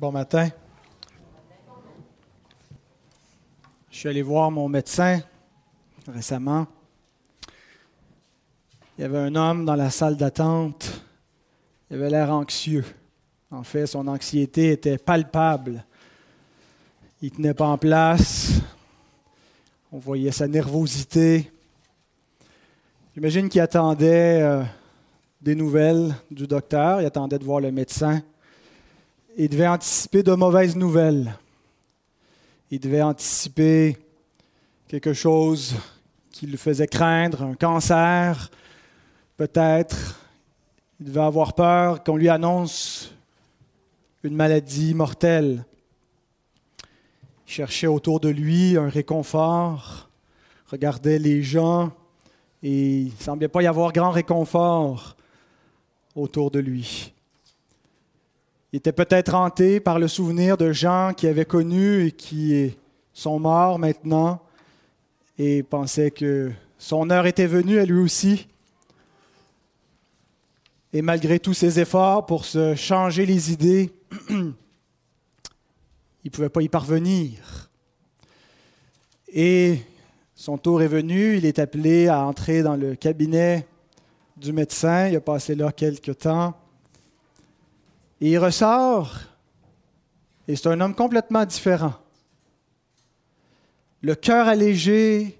Bon matin. Je suis allé voir mon médecin récemment. Il y avait un homme dans la salle d'attente. Il avait l'air anxieux. En fait, son anxiété était palpable. Il ne tenait pas en place. On voyait sa nervosité. J'imagine qu'il attendait euh, des nouvelles du docteur. Il attendait de voir le médecin. Il devait anticiper de mauvaises nouvelles. Il devait anticiper quelque chose qui lui faisait craindre, un cancer, peut-être. Il devait avoir peur qu'on lui annonce une maladie mortelle. Il cherchait autour de lui un réconfort, regardait les gens et il ne semblait pas y avoir grand réconfort autour de lui. Il était peut-être hanté par le souvenir de gens qui avaient connu et qui sont morts maintenant et pensait que son heure était venue à lui aussi. Et malgré tous ses efforts pour se changer les idées, il ne pouvait pas y parvenir. Et son tour est venu, il est appelé à entrer dans le cabinet du médecin, il a passé là quelques temps. Et il ressort, et c'est un homme complètement différent. Le cœur allégé,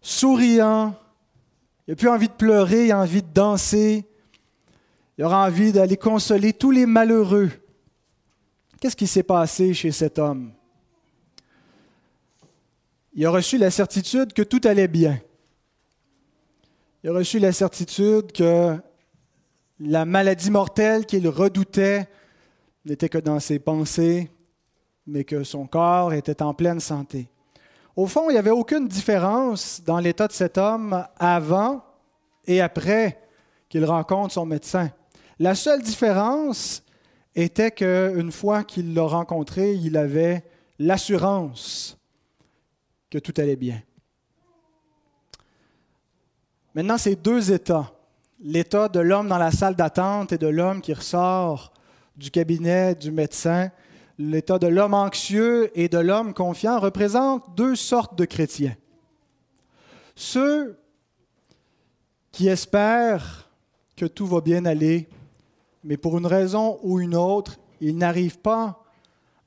souriant, il n'a plus envie de pleurer, il a envie de danser, il aura envie d'aller consoler tous les malheureux. Qu'est-ce qui s'est passé chez cet homme? Il a reçu la certitude que tout allait bien. Il a reçu la certitude que la maladie mortelle qu'il redoutait n'était que dans ses pensées, mais que son corps était en pleine santé. Au fond, il n'y avait aucune différence dans l'état de cet homme avant et après qu'il rencontre son médecin. La seule différence était qu'une fois qu'il l'a rencontré, il avait l'assurance que tout allait bien. Maintenant, ces deux états l'état de l'homme dans la salle d'attente et de l'homme qui ressort du cabinet du médecin, l'état de l'homme anxieux et de l'homme confiant représentent deux sortes de chrétiens. Ceux qui espèrent que tout va bien aller, mais pour une raison ou une autre, ils n'arrivent pas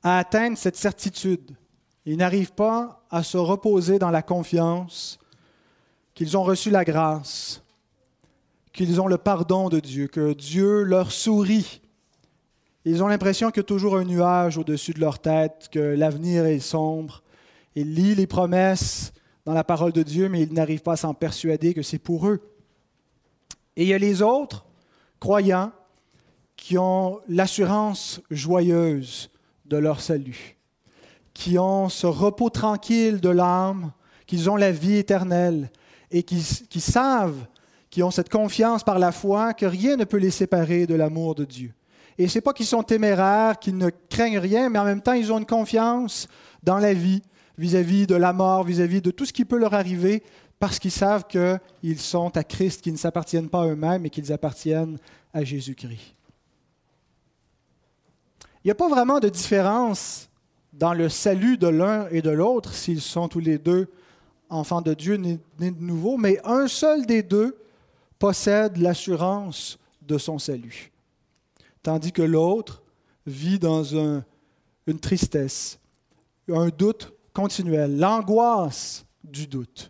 à atteindre cette certitude. Ils n'arrivent pas à se reposer dans la confiance qu'ils ont reçu la grâce, qu'ils ont le pardon de Dieu, que Dieu leur sourit. Ils ont l'impression qu'il y a toujours un nuage au-dessus de leur tête, que l'avenir est sombre. Ils lisent les promesses dans la parole de Dieu, mais ils n'arrivent pas à s'en persuader que c'est pour eux. Et il y a les autres, croyants, qui ont l'assurance joyeuse de leur salut, qui ont ce repos tranquille de l'âme, qu'ils ont la vie éternelle et qui, qui savent qui ont cette confiance par la foi que rien ne peut les séparer de l'amour de Dieu. Et ce n'est pas qu'ils sont téméraires, qu'ils ne craignent rien, mais en même temps, ils ont une confiance dans la vie, vis-à-vis de la mort, vis-à-vis de tout ce qui peut leur arriver, parce qu'ils savent qu'ils sont à Christ, qu'ils ne s'appartiennent pas à eux-mêmes, mais qu'ils appartiennent à Jésus-Christ. Il n'y a pas vraiment de différence dans le salut de l'un et de l'autre s'ils sont tous les deux enfants de Dieu nés de nouveau, mais un seul des deux possède l'assurance de son salut, tandis que l'autre vit dans une tristesse, un doute continuel, l'angoisse du doute.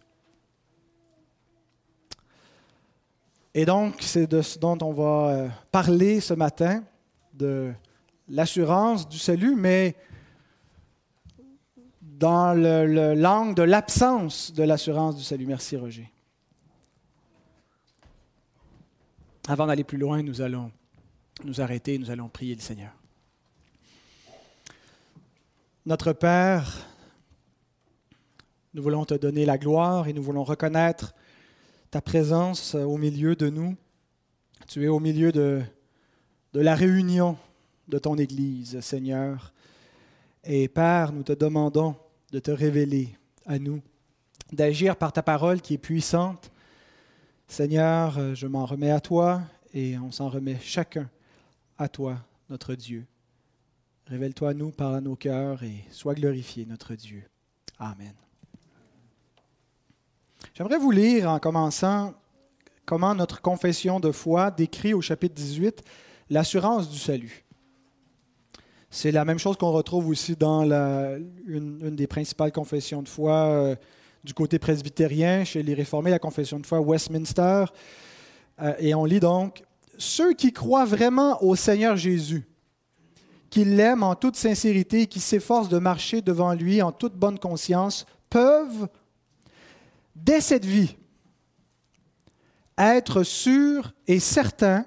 Et donc, c'est de ce dont on va euh, parler ce matin, de l'assurance du salut, mais dans l'angle de l'absence de l'assurance du salut. Merci, Roger. Avant d'aller plus loin, nous allons nous arrêter, nous allons prier le Seigneur. Notre Père, nous voulons te donner la gloire et nous voulons reconnaître ta présence au milieu de nous. Tu es au milieu de, de la réunion de ton Église, Seigneur. Et Père, nous te demandons de te révéler à nous, d'agir par ta parole qui est puissante, Seigneur, euh, je m'en remets à toi et on s'en remet chacun à toi, notre Dieu. Révèle-toi à nous, parle à nos cœurs et sois glorifié, notre Dieu. Amen. J'aimerais vous lire en commençant comment notre confession de foi décrit au chapitre 18 l'assurance du salut. C'est la même chose qu'on retrouve aussi dans une, des principales confessions de foi euh, du côté presbytérien, chez les réformés, la confession de foi Westminster. Euh, et on lit donc, Ceux qui croient vraiment au Seigneur Jésus, qui l'aiment en toute sincérité et qui s'efforcent de marcher devant lui en toute bonne conscience, peuvent, dès cette vie, être sûrs et certains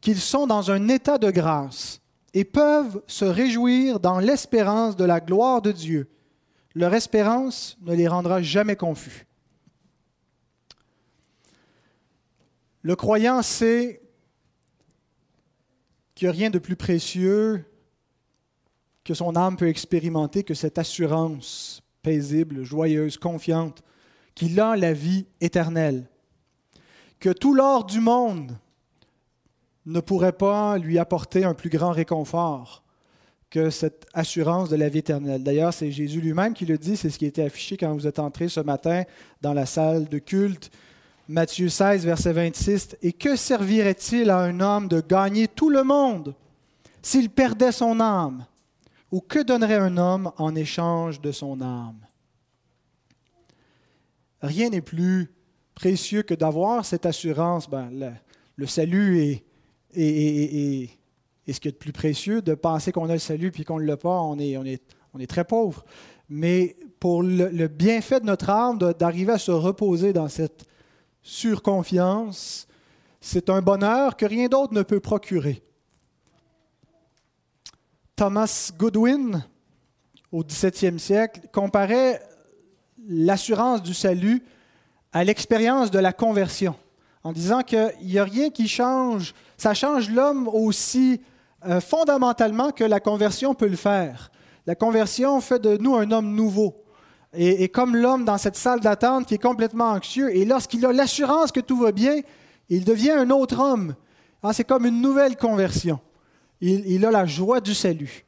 qu'ils sont dans un état de grâce et peuvent se réjouir dans l'espérance de la gloire de Dieu. Leur espérance ne les rendra jamais confus. Le croyant sait qu'il n'y a rien de plus précieux que son âme peut expérimenter que cette assurance paisible, joyeuse, confiante, qu'il a la vie éternelle. Que tout l'or du monde ne pourrait pas lui apporter un plus grand réconfort que cette assurance de la vie éternelle. D'ailleurs, c'est Jésus lui-même qui le dit, c'est ce qui était affiché quand vous êtes entré ce matin dans la salle de culte. Matthieu 16, verset 26. Et que servirait-il à un homme de gagner tout le monde s'il perdait son âme? Ou que donnerait un homme en échange de son âme Rien n'est plus précieux que d'avoir cette assurance. Ben, le salut est, et, ce qui est de plus précieux, de penser qu'on a le salut puis qu'on ne l'a pas, on est, on, est, on est très pauvre. Mais pour le, bienfait de notre âme, d'arriver à se reposer dans cette surconfiance, c'est un bonheur que rien d'autre ne peut procurer. Thomas Goodwin, au XVIIe siècle, comparait l'assurance du salut à l'expérience de la conversion en disant qu'il n'y a rien qui change. Ça change l'homme aussi euh, fondamentalement que la conversion peut le faire. La conversion fait de nous un homme nouveau. Et, comme l'homme dans cette salle d'attente qui est complètement anxieux, et lorsqu'il a l'assurance que tout va bien, il devient un autre homme. Ah, c'est comme une nouvelle conversion. Il, il, a la joie du salut.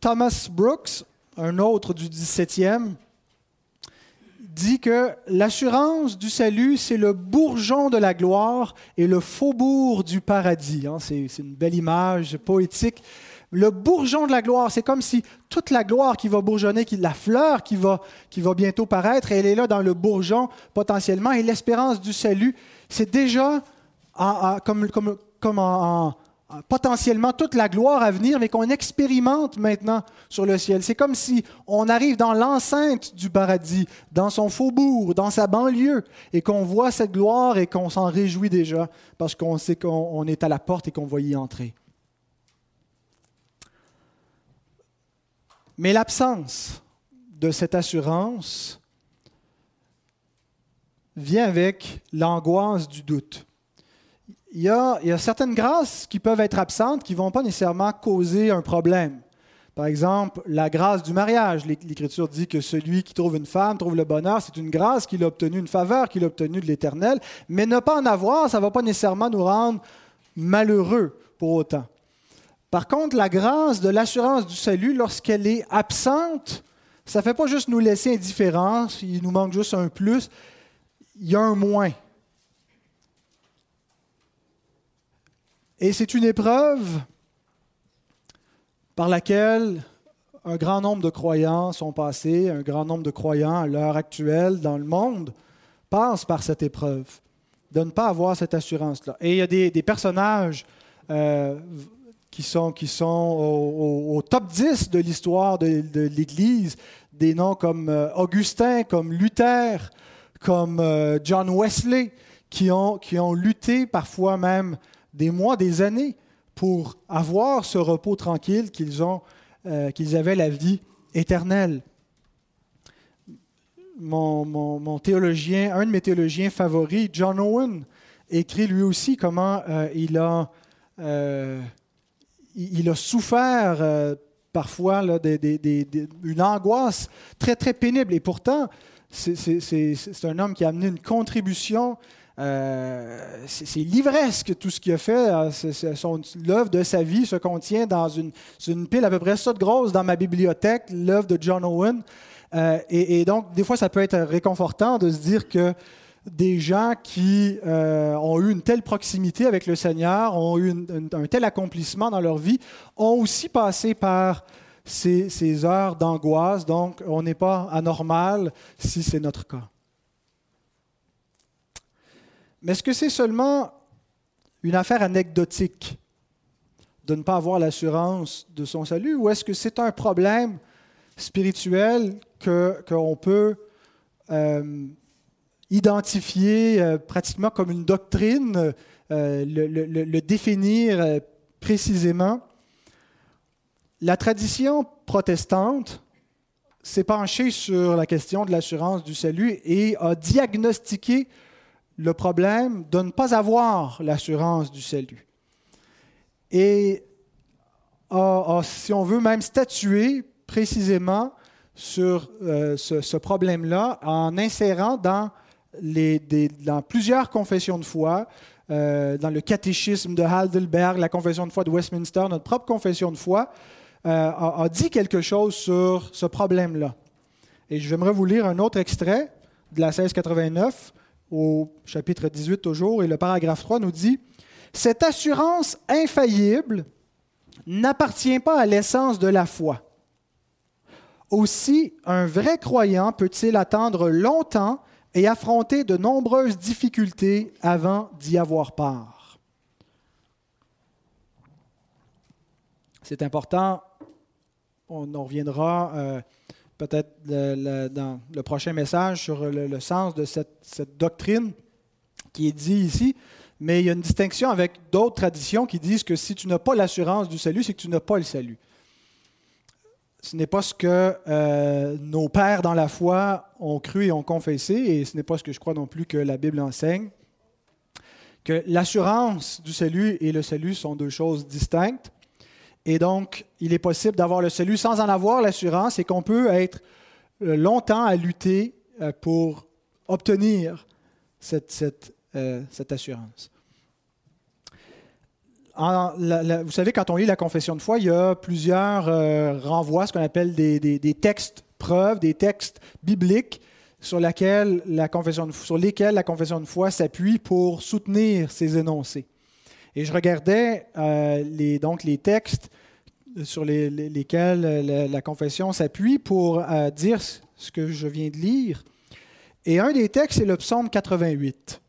Thomas Brooks, un autre du 17e, dit que l'assurance du salut, c'est le bourgeon de la gloire et le faubourg du paradis. Hein. C'est une belle image poétique. Le bourgeon de la gloire, c'est comme si toute la gloire qui va bourgeonner, qui, la fleur qui va, qui va bientôt paraître, elle est là dans le bourgeon potentiellement. Et l'espérance du salut, c'est déjà comme, comme, comme en, potentiellement toute la gloire à venir, mais qu'on expérimente maintenant sur le ciel. C'est comme si on arrive dans l'enceinte du paradis, dans son faubourg, dans sa banlieue, et qu'on voit cette gloire et qu'on s'en réjouit déjà, parce qu'on sait qu'on est à la porte et qu'on va y entrer. Mais l'absence de cette assurance vient avec l'angoisse du doute il y, a, certaines grâces qui peuvent être absentes qui ne vont pas nécessairement causer un problème. Par exemple, la grâce du mariage. L'Écriture dit que celui qui trouve une femme trouve le bonheur. C'est une grâce qu'il a obtenue, une faveur qu'il a obtenue de l'Éternel. Mais ne pas en avoir, ça ne va pas nécessairement nous rendre malheureux pour autant. Par contre, la grâce de l'assurance du salut, lorsqu'elle est absente, ça ne fait pas juste nous laisser indifférents, il nous manque juste un plus, il y a un moins. Et c'est une épreuve par laquelle un grand nombre de croyants sont passés, un grand nombre de croyants à l'heure actuelle dans le monde passent par cette épreuve, de ne pas avoir cette assurance-là. Et il y a des, personnages euh, qui sont, qui sont au, top 10 de l'histoire de, l'Église, des noms comme euh, Augustin, comme Luther, comme euh, John Wesley, qui ont, qui ont lutté parfois même des mois, des années pour avoir ce repos tranquille qu'ils ont, euh, qu'ils avaient la vie éternelle. Mon, théologien, un de mes théologiens favoris, John Owen, écrit lui aussi comment euh, il, a, euh, il a souffert parfois là, une angoisse très, très pénible. Et pourtant, c'est un homme qui a amené une contribution euh, c'est livresque tout ce qu'il a fait. L'œuvre de sa vie se contient dans une, pile à peu près ça grosse dans ma bibliothèque, l'œuvre de John Owen. Euh, et, donc, des fois, ça peut être réconfortant de se dire que des gens qui euh, ont eu une telle proximité avec le Seigneur, ont eu un tel accomplissement dans leur vie, ont aussi passé par ces heures d'angoisse. Donc, on n'est pas anormal si c'est notre cas. Mais est-ce que c'est seulement une affaire anecdotique de ne pas avoir l'assurance de son salut ou est-ce que c'est un problème spirituel qu'on peut euh, identifier euh, pratiquement comme une doctrine, euh, le, définir précisément? La tradition protestante s'est penchée sur la question de l'assurance du salut et a diagnostiqué le problème de ne pas avoir l'assurance du salut. Et si on veut même statuer précisément sur euh, ce, problème-là en insérant dans, plusieurs confessions de foi, euh, dans le catéchisme de Heidelberg, la confession de foi de Westminster, notre propre confession de foi, euh, a, a, dit quelque chose sur ce problème-là. Et j'aimerais vous lire un autre extrait de la 1689 au chapitre 18 toujours, et le paragraphe 3 nous dit, Cette assurance infaillible n'appartient pas à l'essence de la foi. Aussi, un vrai croyant peut-il attendre longtemps et affronter de nombreuses difficultés avant d'y avoir part. C'est important, on en reviendra euh, peut-être dans le prochain message sur le, sens de cette, doctrine qui est dit ici, mais il y a une distinction avec d'autres traditions qui disent que si tu n'as pas l'assurance du salut, c'est que tu n'as pas le salut. Ce n'est pas ce que euh, nos pères dans la foi ont cru et ont confessé, et ce n'est pas ce que je crois non plus que la Bible enseigne, que l'assurance du salut et le salut sont deux choses distinctes. Et donc, il est possible d'avoir le salut sans en avoir l'assurance et qu'on peut être euh, longtemps à lutter euh, pour obtenir cette, euh, assurance. vous savez, quand on lit la confession de foi, il y a plusieurs renvois, ce qu'on appelle des, textes preuves, des textes bibliques sur, lesquels la confession de foi s'appuie pour soutenir ces énoncés. Et je regardais euh, les, donc les textes sur lesquels la, confession s'appuie pour euh, dire ce que je viens de lire. Et un des textes, c'est le psaume 88.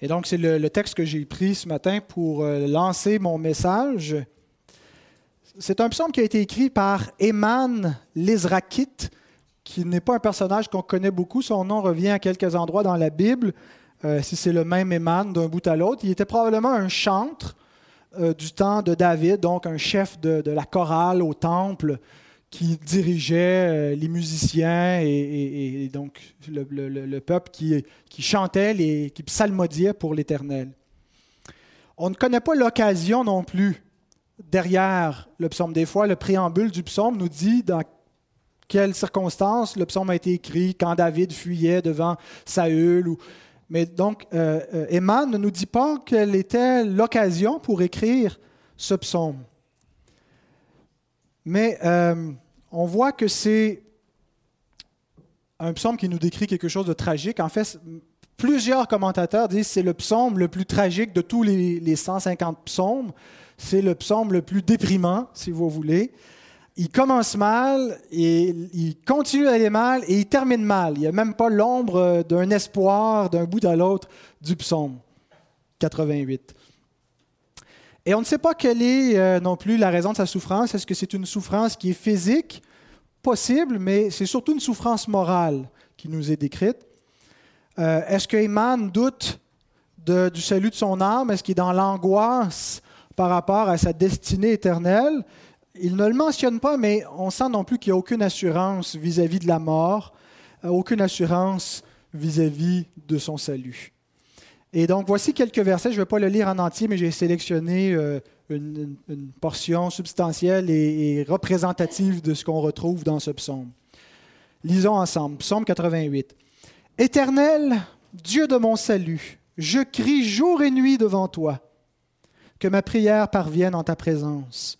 Et donc, c'est le, texte que j'ai pris ce matin pour euh, lancer mon message. C'est un psaume qui a été écrit par Eman l'Israkite, qui n'est pas un personnage qu'on connaît beaucoup. Son nom revient à quelques endroits dans la Bible. Euh, si c'est le même Éman d'un bout à l'autre. Il était probablement un chantre euh, du temps de David, donc un chef de, la chorale au temple qui dirigeait euh, les musiciens et, donc le, peuple qui, chantait, les, qui psalmodiait pour l'Éternel. On ne connaît pas l'occasion non plus derrière le psaume. Des fois, le préambule du psaume nous dit dans quelles circonstances le psaume a été écrit, quand David fuyait devant Saül ou mais donc, euh, euh, Emman ne nous dit pas quelle était l'occasion pour écrire ce psaume. Mais euh, on voit que c'est un psaume qui nous décrit quelque chose de tragique. En fait, plusieurs commentateurs disent que c'est le psaume le plus tragique de tous les 150 psaumes. C'est le psaume le plus déprimant, si vous voulez il commence mal, et il continue d'aller mal et il termine mal. Il n'y a même pas l'ombre d'un espoir d'un bout à l'autre du psaume 88. Et on ne sait pas quelle est euh, non plus la raison de sa souffrance. Est-ce que c'est une souffrance qui est physique? Possible, mais c'est surtout une souffrance morale qui nous est décrite. Euh, est-ce que Eman doute du salut de son âme? Est-ce qu'il est dans l'angoisse par rapport à sa destinée éternelle? Il ne le mentionne pas, mais on sent non plus qu'il n'y a aucune assurance vis-à-vis de la mort, euh, aucune assurance vis-à-vis de son salut. Et donc, voici quelques versets. Je ne vais pas le lire en entier, mais j'ai sélectionné euh, une, portion substantielle et, et représentative de ce qu'on retrouve dans ce psaume. Lisons ensemble. Psaume 88. Éternel, Dieu de mon salut, je crie jour et nuit devant toi. Que ma prière parvienne en ta présence.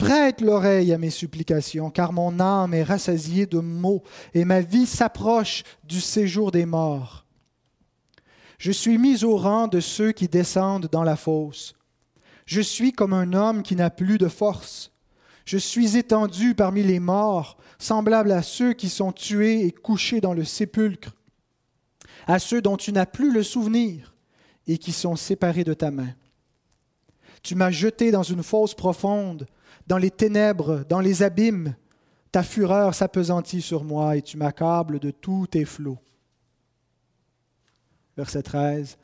Prête l'oreille à mes supplications, car mon âme est rassasiée de maux et ma vie s'approche du séjour des morts. Je suis mis au rang de ceux qui descendent dans la fosse. Je suis comme un homme qui n'a plus de force. Je suis étendu parmi les morts, semblable à ceux qui sont tués et couchés dans le sépulcre, à ceux dont tu n'as plus le souvenir et qui sont séparés de ta main. Tu m'as jeté dans une fosse profonde, dans les ténèbres, dans les abîmes. Ta fureur s'apesantit sur moi et tu m'accables de tous tes flots. Verset 13.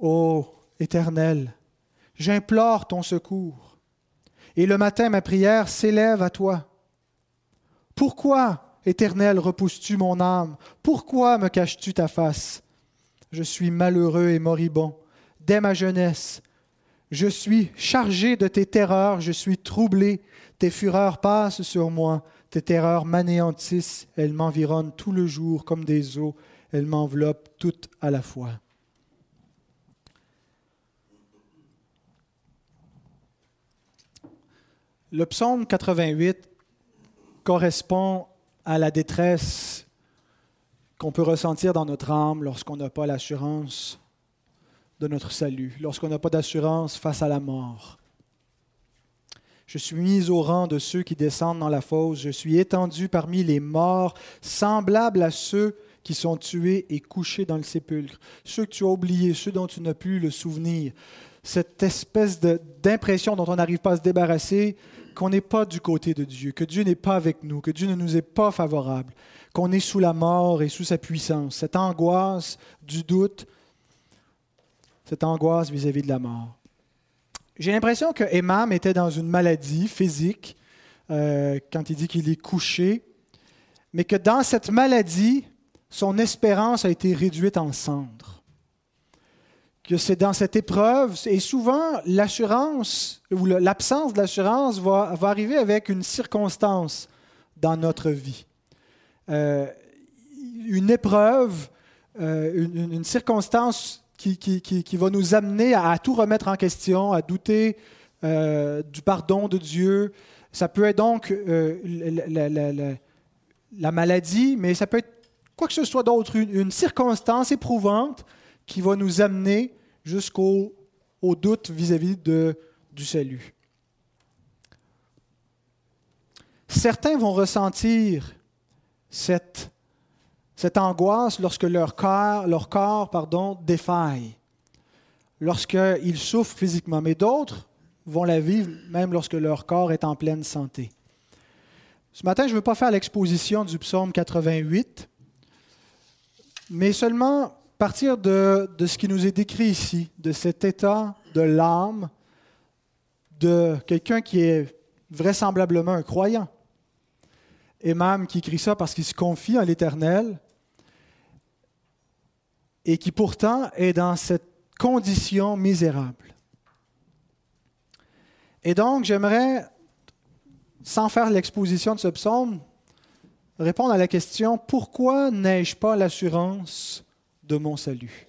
Ô Éternel, j'implore ton secours. Et le matin, ma prière s'élève à toi. Pourquoi, Éternel, repousses-tu mon âme? Pourquoi me caches-tu ta face? Je suis malheureux et moribond. Dès ma jeunesse, je suis chargé de tes terreurs, je suis troublé. Tes fureurs passent sur moi, tes terreurs m'anéantissent, elles m'environnent tout le jour comme des eaux, elles m'enveloppent toutes à la fois. Le psaume 88 correspond à la détresse qu'on peut ressentir dans notre âme lorsqu'on n'a pas l'assurance de notre salut, lorsqu'on n'a pas d'assurance face à la mort. Je suis mis au rang de ceux qui descendent dans la fosse, je suis étendu parmi les morts, semblable à ceux qui sont tués et couchés dans le sépulcre, ceux que tu as oubliés, ceux dont tu n'as plus le souvenir. Cette espèce d'impression dont on n'arrive pas à se débarrasser, qu'on n'est pas du côté de Dieu, que Dieu n'est pas avec nous, que Dieu ne nous est pas favorable, qu'on est sous la mort et sous sa puissance. Cette angoisse du doute, cette angoisse vis-à-vis de la mort. J'ai l'impression que Emam était dans une maladie physique euh, quand il dit qu'il est couché, mais que dans cette maladie, son espérance a été réduite en cendres que c'est dans cette épreuve, et souvent l'assurance ou l'absence de l'assurance va, arriver avec une circonstance dans notre vie. Euh, une épreuve, euh, une, circonstance qui, va nous amener à, tout remettre en question, à douter euh, du pardon de Dieu. Ça peut être donc la, maladie, mais ça peut être quoi que ce soit d'autre, une, circonstance éprouvante qui va nous amener jusqu'au au doute vis-à-vis de, du salut. Certains vont ressentir cette, cette angoisse lorsque leur corps, leur corps pardon, défaille, lorsqu'ils souffrent physiquement, mais d'autres vont la vivre même lorsque leur corps est en pleine santé. Ce matin, je ne veux pas faire l'exposition du psaume 88, mais seulement partir de, ce qui nous est décrit ici, de cet état de l'âme de quelqu'un qui est vraisemblablement un croyant, et même qui écrit ça parce qu'il se confie en l'Éternel, et qui pourtant est dans cette condition misérable. Et donc, j'aimerais, sans faire l'exposition de ce psaume, répondre à la question, pourquoi n'ai-je pas l'assurance de mon salut?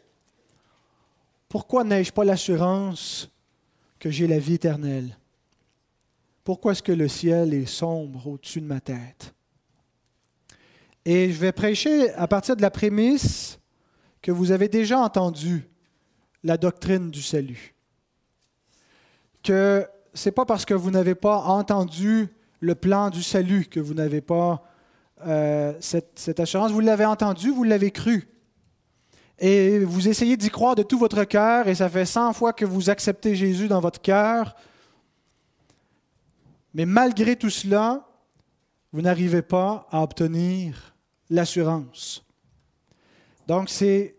Pourquoi n'ai-je pas l'assurance que j'ai la vie éternelle? Pourquoi est-ce que le ciel est sombre au-dessus de ma tête? Et je vais prêcher à partir de la prémisse que vous avez déjà entendu la doctrine du salut. Que ce n'est pas parce que vous n'avez pas entendu le plan du salut que vous n'avez pas euh, cette, cette assurance. Vous l'avez entendu, vous l'avez cru et vous essayez d'y croire de tout votre cœur, et ça fait 100 fois que vous acceptez Jésus dans votre cœur, mais malgré tout cela, vous n'arrivez pas à obtenir l'assurance. Donc c'est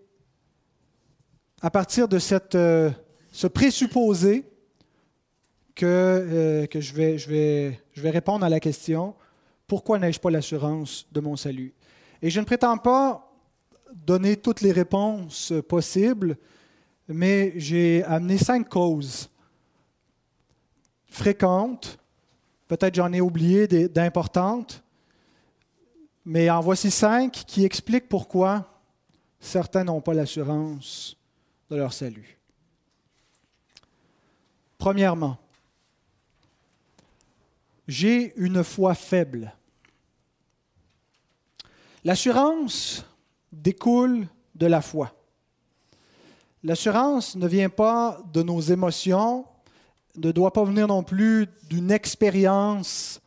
à partir de cette, euh, ce présupposé que, euh, que je, vais, je, vais, je vais répondre à la question, pourquoi n'ai-je pas l'assurance de mon salut? Et je ne prétends pas donner toutes les réponses possibles, mais j'ai amené cinq causes fréquentes. Peut-être j'en ai oublié d'importantes, mais en voici cinq qui expliquent pourquoi certains n'ont pas l'assurance de leur salut. Premièrement, j'ai une foi faible. L'assurance découle de la foi. L'assurance ne vient pas de nos émotions, ne doit pas venir non plus d'une expérience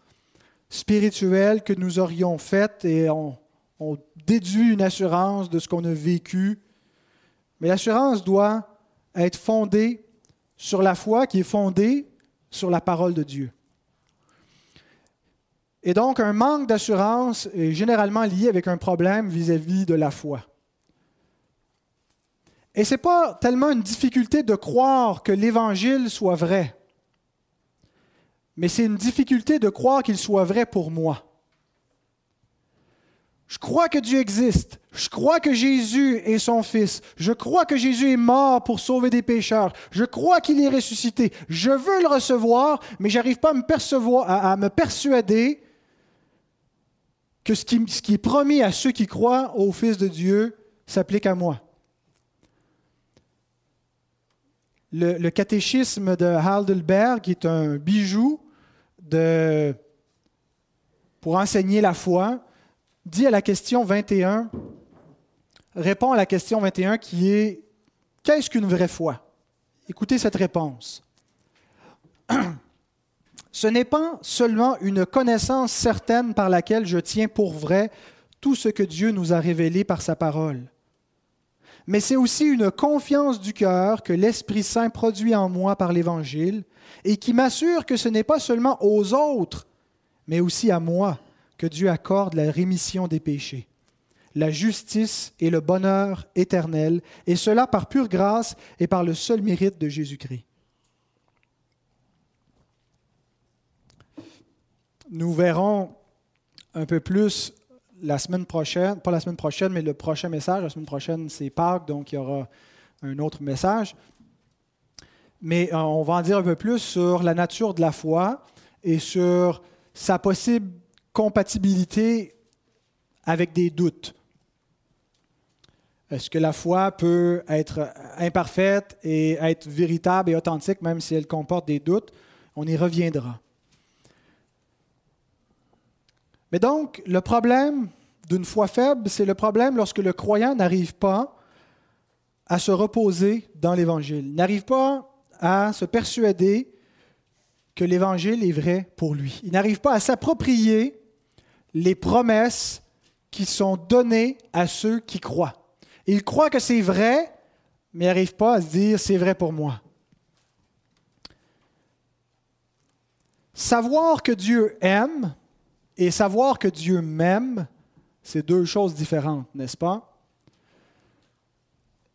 spirituelle que nous aurions faite et on, on déduit une assurance de ce qu'on a vécu. Mais l'assurance doit être fondée sur la foi qui est fondée sur la parole de Dieu. Et donc, un manque d'assurance est généralement lié avec un problème vis-à-vis de la foi. Et ce n'est pas tellement une difficulté de croire que l'Évangile soit vrai, mais c'est une difficulté de croire qu'il soit vrai pour moi. Je crois que Dieu existe. Je crois que Jésus est son Fils. Je crois que Jésus est mort pour sauver des pécheurs. Je crois qu'il est ressuscité. Je veux le recevoir, mais je n'arrive pas à me, persuader que ce qui, est promis à ceux qui croient au Fils de Dieu s'applique à moi. Le, catéchisme de Heidelberg, est un bijou pour enseigner la foi, dit à la question 21, répond à la question 21 qui est Qu'est-ce qu'une vraie foi? Écoutez cette réponse. Ce n'est pas seulement une connaissance certaine par laquelle je tiens pour vrai tout ce que Dieu nous a révélé par sa parole, mais c'est aussi une confiance du cœur que l'Esprit Saint produit en moi par l'Évangile et qui m'assure que ce n'est pas seulement aux autres, mais aussi à moi que Dieu accorde la rémission des péchés, la justice et le bonheur éternel, et cela par pure grâce et par le seul mérite de Jésus-Christ. Nous verrons un peu plus la semaine prochaine, pas la semaine prochaine, mais le prochain message. La semaine prochaine, c'est Pâques, donc il y aura un autre message. Mais euh, on va en dire un peu plus sur la nature de la foi et sur sa possible compatibilité avec des doutes. Est-ce que la foi peut être imparfaite et être véritable et authentique même si elle comporte des doutes? On y reviendra. Mais donc, le problème d'une foi faible, c'est le problème lorsque le croyant n'arrive pas à se reposer dans l'Évangile, n'arrive pas à se persuader que l'Évangile est vrai pour lui. Il n'arrive pas à s'approprier les promesses qui sont données à ceux qui croient. Il croit que c'est vrai, mais n'arrive pas à se dire c'est vrai pour moi. Savoir que Dieu aime et savoir que Dieu m'aime, c'est deux choses différentes, n'est-ce pas?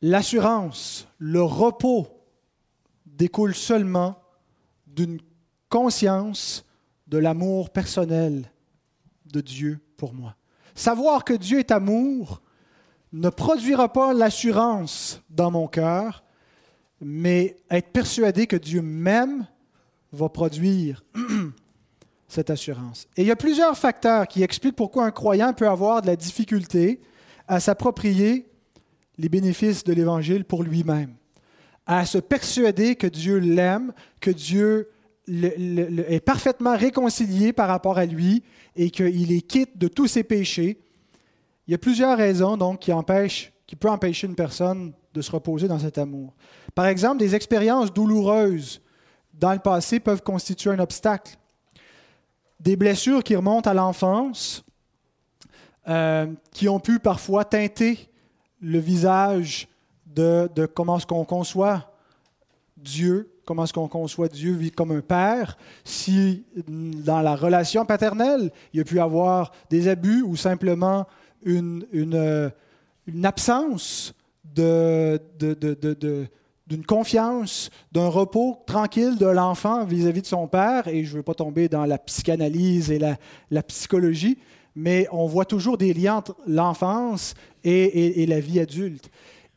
L'assurance, le repos découle seulement d'une conscience de l'amour personnel de Dieu pour moi. Savoir que Dieu est amour ne produira pas l'assurance dans mon cœur, mais être persuadé que Dieu m'aime va produire cette assurance. Et il y a plusieurs facteurs qui expliquent pourquoi un croyant peut avoir de la difficulté à s'approprier les bénéfices de l'Évangile pour lui-même, à se persuader que Dieu l'aime, que Dieu est parfaitement réconcilié par rapport à lui et qu'il est quitte de tous ses péchés. Il y a plusieurs raisons donc qui empêchent, qui peuvent empêcher une personne de se reposer dans cet amour. Par exemple, des expériences douloureuses dans le passé peuvent constituer un obstacle. Des blessures qui remontent à l'enfance, euh, qui ont pu parfois teinter le visage de, de comment est-ce qu'on conçoit Dieu comment est-ce qu'on conçoit Dieu comme un père, si dans la relation paternelle, il y a pu avoir des abus ou simplement une, une, absence d'une confiance, d'un repos tranquille de l'enfant vis-à-vis de son père, et je ne veux pas tomber dans la psychanalyse et la, psychologie, mais on voit toujours des liens entre l'enfance et la vie adulte.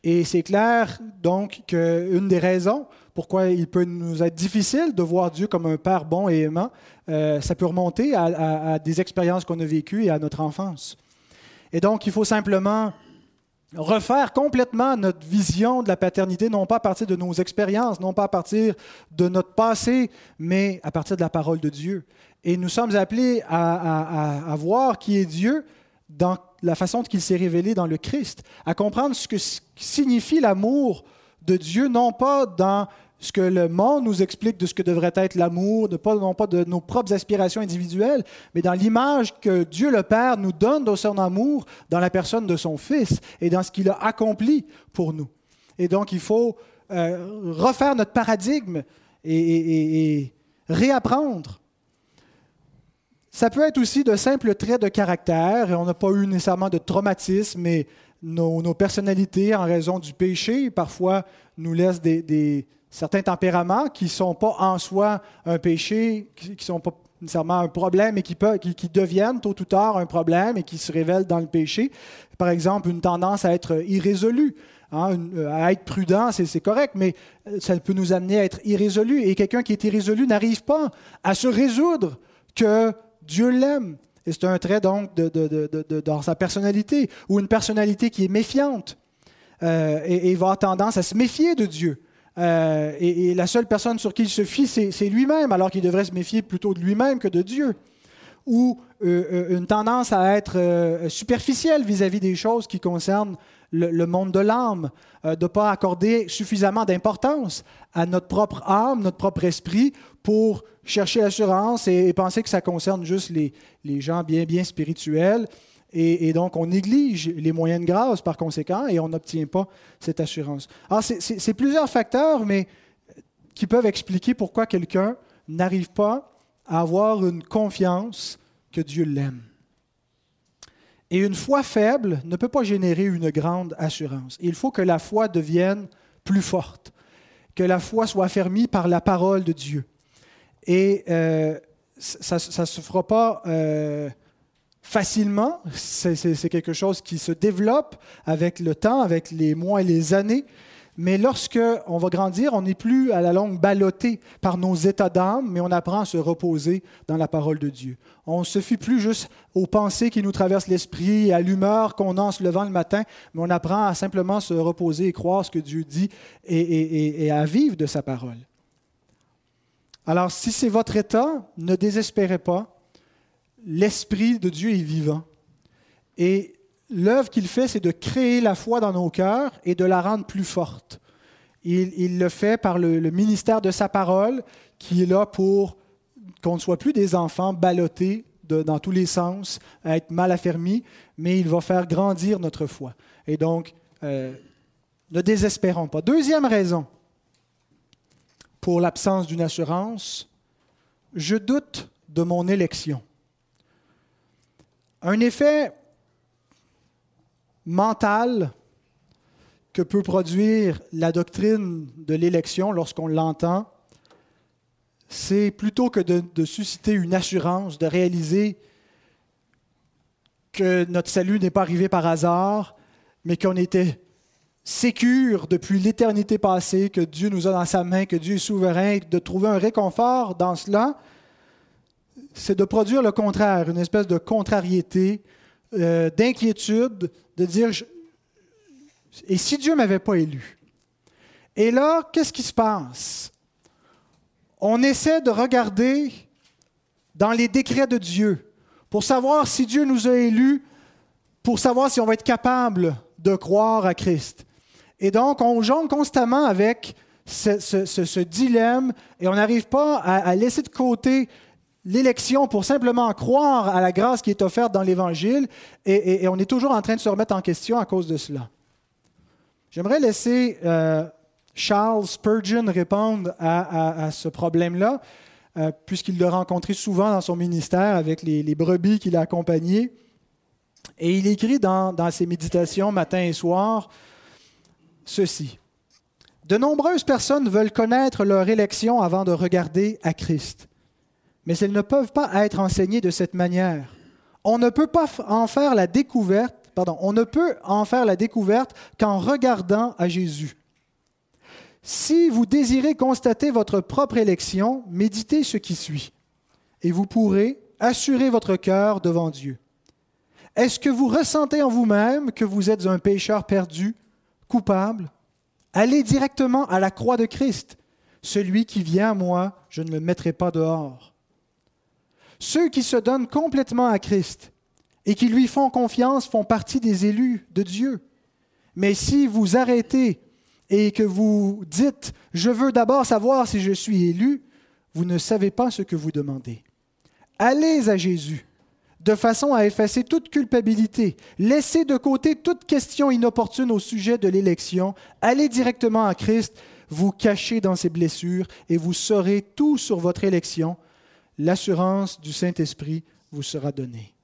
Et c'est clair donc qu'une des raisons pourquoi il peut nous être difficile de voir Dieu comme un Père bon et aimant, euh, ça peut remonter à, des expériences qu'on a vécues et à notre enfance. Et donc, il faut simplement refaire complètement notre vision de la paternité, non pas à partir de nos expériences, non pas à partir de notre passé, mais à partir de la parole de Dieu. Et nous sommes appelés à, voir qui est Dieu dans la façon dont il s'est révélé dans le Christ, à comprendre ce que signifie l'amour de Dieu, non pas dans ce que le monde nous explique de ce que devrait être l'amour, non pas de nos propres aspirations individuelles, mais dans l'image que Dieu le Père nous donne de son amour dans la personne de son Fils et dans ce qu'il a accompli pour nous. Et donc, il faut euh, refaire notre paradigme et, réapprendre. Ça peut être aussi de simples traits de caractère, et on n'a pas eu nécessairement de traumatisme, mais nos, personnalités, en raison du péché, parfois nous laissent des certains tempéraments qui ne sont pas en soi un péché, qui ne sont pas nécessairement un problème et qui, qui, deviennent tôt ou tard un problème et qui se révèlent dans le péché. Par exemple, une tendance à être irrésolu. Hein, à être prudent, c'est correct, mais ça peut nous amener à être irrésolu. Et quelqu'un qui est irrésolu n'arrive pas à se résoudre que Dieu l'aime. Et c'est un trait donc de, dans sa personnalité, ou une personnalité qui est méfiante euh, et, et va avoir tendance à se méfier de Dieu. Euh, et, la seule personne sur qui il se fie, c'est lui-même, alors qu'il devrait se méfier plutôt de lui-même que de Dieu. Ou euh, euh, une tendance à être superficielle vis-à-vis des choses qui concernent le, monde de l'âme, de ne pas accorder suffisamment d'importance à notre propre âme, notre propre esprit, pour chercher l'assurance et, penser que ça concerne juste les, les gens bien, bien spirituels et, donc, on néglige les moyens de grâce par conséquent et on n'obtient pas cette assurance. Alors, c'est plusieurs facteurs, mais qui peuvent expliquer pourquoi quelqu'un n'arrive pas à avoir une confiance que Dieu l'aime. Et une foi faible ne peut pas générer une grande assurance. Il faut que la foi devienne plus forte, que la foi soit affermie par la parole de Dieu. Et euh, ça ne se fera pas euh, facilement. C'est quelque chose qui se développe avec le temps, avec les mois et les années. Mais lorsque on va grandir, on n'est plus à la longue ballotté par nos états d'âme, mais on apprend à se reposer dans la parole de Dieu. On ne se fie plus juste aux pensées qui nous traversent l'esprit, à l'humeur qu'on a en se levant le matin, mais on apprend à simplement se reposer et croire ce que Dieu dit et à vivre de sa parole. Alors, si c'est votre état, ne désespérez pas l'Esprit de Dieu est vivant. Et l'œuvre qu'il fait, c'est de créer la foi dans nos cœurs et de la rendre plus forte. Il, le fait par le, ministère de sa parole, qui est là pour qu'on ne soit plus des enfants ballottés dans tous les sens, à être mal affermis, mais il va faire grandir notre foi. Et donc, euh, ne désespérons pas. Deuxième raison pour l'absence d'une assurance, je doute de mon élection. Un effet mental que peut produire la doctrine de l'élection lorsqu'on l'entend, c'est plutôt que de, susciter une assurance, de réaliser que notre salut n'est pas arrivé par hasard, mais qu'on était sécure depuis l'éternité passée, que Dieu nous a dans sa main, que Dieu est souverain, de trouver un réconfort dans cela, c'est de produire le contraire, une espèce de contrariété, euh, d'inquiétude, de dire Et si Dieu ne m'avait pas élu? Et là, qu'est-ce qui se passe? On essaie de regarder dans les décrets de Dieu pour savoir si Dieu nous a élus, pour savoir si on va être capable de croire à Christ. Et donc, on jongle constamment avec ce, dilemme et on n'arrive pas à laisser de côté l'élection pour simplement croire à la grâce qui est offerte dans l'Évangile, et, on est toujours en train de se remettre en question à cause de cela. J'aimerais laisser euh, Charles Spurgeon répondre à, ce problème-là, euh, puisqu'il l'a rencontré souvent dans son ministère avec les, brebis qu'il a accompagnées. Et il écrit dans, dans ses méditations matin et soir ceci. De nombreuses personnes veulent connaître leur élection avant de regarder à Christ mais elles ne peuvent pas être enseignées de cette manière. On ne peut pas en faire la découverte, pardon, on ne peut en faire la découverte qu'en regardant à Jésus. Si vous désirez constater votre propre élection, méditez ce qui suit, et vous pourrez assurer votre cœur devant Dieu. Est-ce que vous ressentez en vous-même que vous êtes un pécheur perdu, coupable? Allez directement à la croix de Christ. Celui qui vient à moi, je ne le mettrai pas dehors. Ceux qui se donnent complètement à Christ et qui lui font confiance font partie des élus de Dieu. Mais si vous arrêtez et que vous dites, je veux d'abord savoir si je suis élu, vous ne savez pas ce que vous demandez. Allez à Jésus de façon à effacer toute culpabilité. Laissez de côté toute question inopportune au sujet de l'élection. Allez directement à Christ, vous cachez dans ses blessures et vous saurez tout sur votre élection. L'assurance du Saint-Esprit vous sera donnée.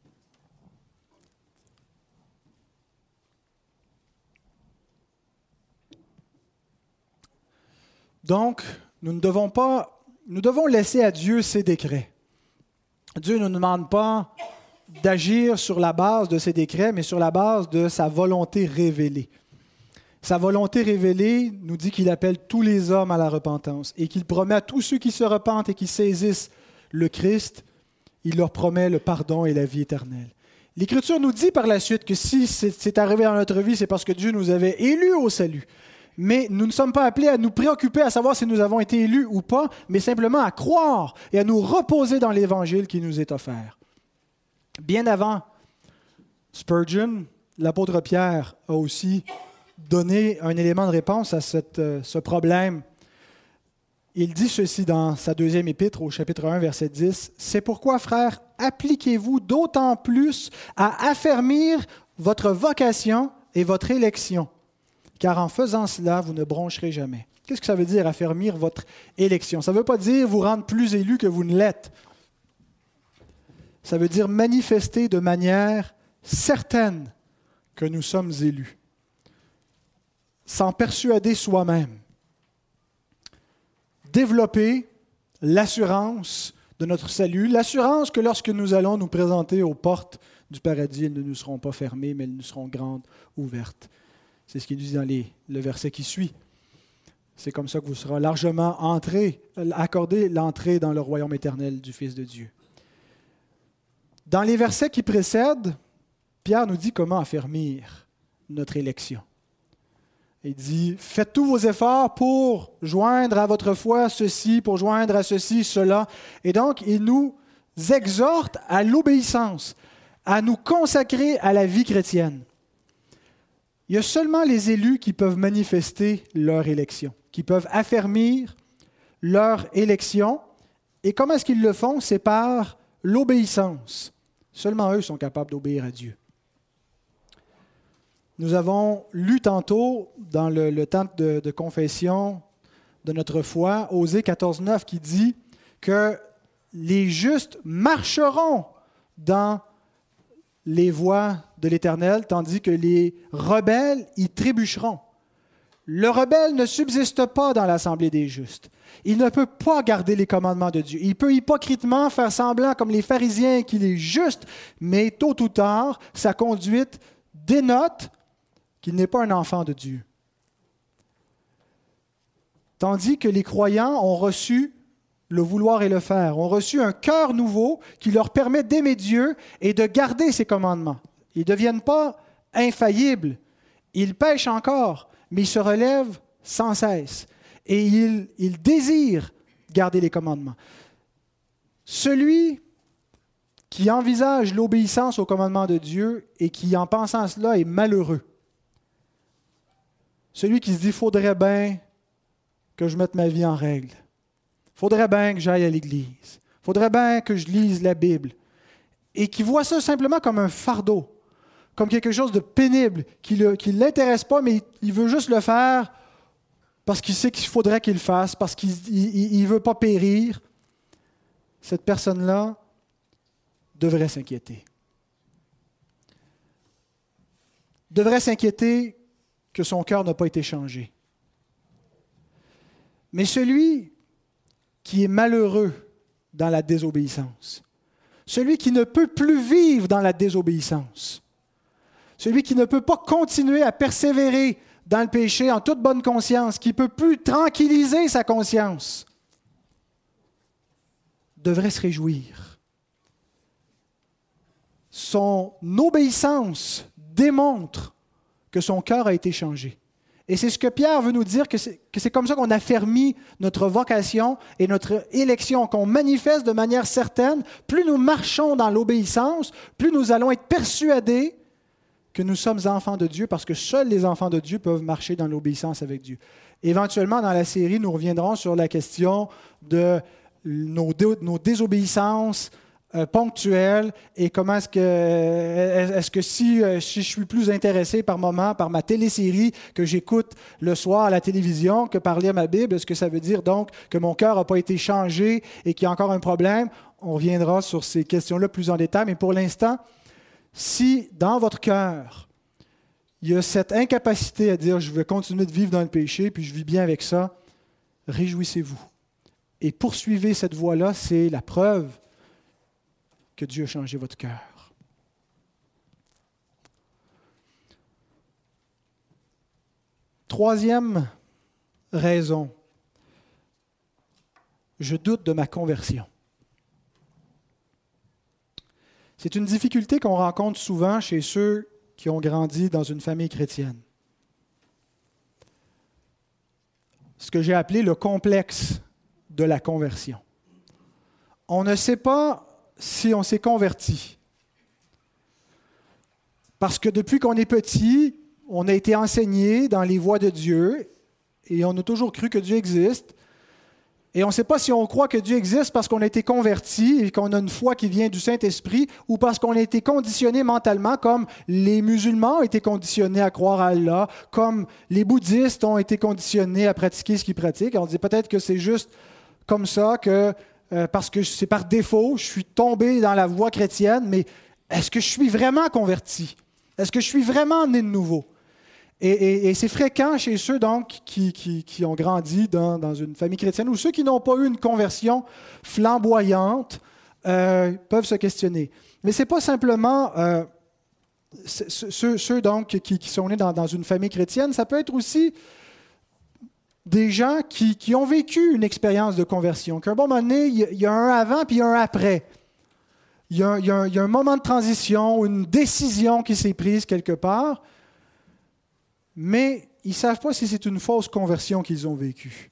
Donc, nous ne devons pas, nous devons laisser à Dieu ses décrets. Dieu ne nous demande pas d'agir sur la base de ses décrets, mais sur la base de sa volonté révélée. Sa volonté révélée nous dit qu'il appelle tous les hommes à la repentance et qu'il promet à tous ceux qui se repentent et qui saisissent le Christ, il leur promet le pardon et la vie éternelle. L'Écriture nous dit par la suite que si c'est arrivé dans notre vie, c'est parce que Dieu nous avait élus au salut. Mais nous ne sommes pas appelés à nous préoccuper à savoir si nous avons été élus ou pas, mais simplement à croire et à nous reposer dans l'Évangile qui nous est offert. Bien avant Spurgeon, l'apôtre Pierre a aussi donné un élément de réponse à euh, ce problème. Il dit ceci dans sa deuxième épître au chapitre 1, verset 10. C'est pourquoi, frères, appliquez-vous d'autant plus à affermir votre vocation et votre élection, car en faisant cela, vous ne broncherez jamais. Qu'est-ce que ça veut dire, affermir votre élection? Ça ne veut pas dire vous rendre plus élu que vous ne l'êtes ça veut dire manifester de manière certaine que nous sommes élus, s'en persuader soi-même, développer l'assurance de notre salut, l'assurance que lorsque nous allons nous présenter aux portes du paradis, elles ne nous seront pas fermées, mais elles nous seront grandes, ouvertes. C'est ce qu'il dit dans le verset qui suit. C'est comme ça que vous serez largement entré, accordé l'entrée dans le royaume éternel du Fils de Dieu. Dans les versets qui précèdent, Pierre nous dit comment affermir notre élection. Il dit, faites tous vos efforts pour joindre à votre foi ceci, pour joindre à ceci, cela. Et donc, il nous exhorte à l'obéissance, à nous consacrer à la vie chrétienne. Il y a seulement les élus qui peuvent manifester leur élection, qui peuvent affermir leur élection. Et comment est-ce qu'ils le font? C'est par l'obéissance. Seulement eux sont capables d'obéir à Dieu. Nous avons lu tantôt dans le, temps de, de, confession de notre foi, Osée 14.9, qui dit que les justes marcheront dans les voies de l'Éternel, tandis que les rebelles y trébucheront. Le rebelle ne subsiste pas dans l'assemblée des justes. Il ne peut pas garder les commandements de Dieu. Il peut hypocritement faire semblant comme les pharisiens qu'il est juste, mais tôt ou tard, sa conduite dénote qu'il n'est pas un enfant de Dieu. Tandis que les croyants ont reçu le vouloir et le faire, ont reçu un cœur nouveau qui leur permet d'aimer Dieu et de garder ses commandements. Ils ne deviennent pas infaillibles. Ils pêchent encore, mais il se relève sans cesse et il, il désire garder les commandements. Celui qui envisage l'obéissance aux commandements de Dieu et qui, en pensant à cela, est malheureux. Celui qui se dit, faudrait bien que je mette ma vie en règle. Faudrait bien que j'aille à l'Église. Faudrait bien que je lise la Bible. Et qui voit ça simplement comme un fardeau comme quelque chose de pénible, qui ne l'intéresse pas, mais il veut juste le faire parce qu'il sait qu'il faudrait qu'il le fasse, parce qu'il ne veut pas périr, cette personne-là devrait s'inquiéter. Devrait s'inquiéter que son cœur n'a pas été changé. Mais celui qui est malheureux dans la désobéissance, celui qui ne peut plus vivre dans la désobéissance, celui qui ne peut pas continuer à persévérer dans le péché en toute bonne conscience, qui ne peut plus tranquilliser sa conscience, devrait se réjouir. son obéissance démontre que son cœur a été changé. Et c'est ce que Pierre veut nous dire, que c'est comme ça qu'on affermit notre vocation et notre élection, qu'on manifeste de manière certaine. Plus nous marchons dans l'obéissance, plus nous allons être persuadés que nous sommes enfants de Dieu, parce que seuls les enfants de Dieu peuvent marcher dans l'obéissance avec Dieu. Éventuellement, dans la série, nous reviendrons sur la question de nos, nos désobéissances, euh, ponctuel et comment est-ce que, si, euh, si, je suis plus intéressé par moment par ma télésérie que j'écoute le soir à la télévision que par lire ma Bible, est-ce que ça veut dire donc que mon cœur n'a pas été changé et qu'il y a encore un problème? On reviendra sur ces questions-là plus en détail, mais pour l'instant, si dans votre cœur, il y a cette incapacité à dire je veux continuer de vivre dans le péché, puis je vis bien avec ça, réjouissez-vous. Et poursuivez cette voie-là, c'est la preuve que Dieu a changé votre cœur. Troisième raison, je doute de ma conversion. C'est une difficulté qu'on rencontre souvent chez ceux qui ont grandi dans une famille chrétienne. Ce que j'ai appelé le complexe de la conversion. On ne sait pas si on s'est converti. Parce que depuis qu'on est petit, on a été enseigné dans les voies de Dieu et on a toujours cru que Dieu existe. Et on ne sait pas si on croit que Dieu existe parce qu'on a été converti et qu'on a une foi qui vient du Saint-Esprit ou parce qu'on a été conditionné mentalement comme les musulmans ont été conditionnés à croire à Allah, comme les bouddhistes ont été conditionnés à pratiquer ce qu'ils pratiquent. on dit peut-être que c'est juste comme ça que euh, parce que c'est par défaut, je suis tombé dans la voie chrétienne, mais est-ce que je suis vraiment converti? Est-ce que je suis vraiment né de nouveau? Et, c'est fréquent chez ceux donc qui, qui, ont grandi dans, dans, une famille chrétienne ou ceux qui n'ont pas eu une conversion flamboyante euh, peuvent se questionner. Mais ce n'est pas simplement euh, ceux, ceux, donc qui, qui sont nés dans, dans, une famille chrétienne, ça peut être aussi des gens qui, ont vécu une expérience de conversion, qu'à un moment donné, il y a un avant puis un après. Il y, a un, moment de transition, une décision qui s'est prise quelque part, mais ils ne savent pas si c'est une fausse conversion qu'ils ont vécue.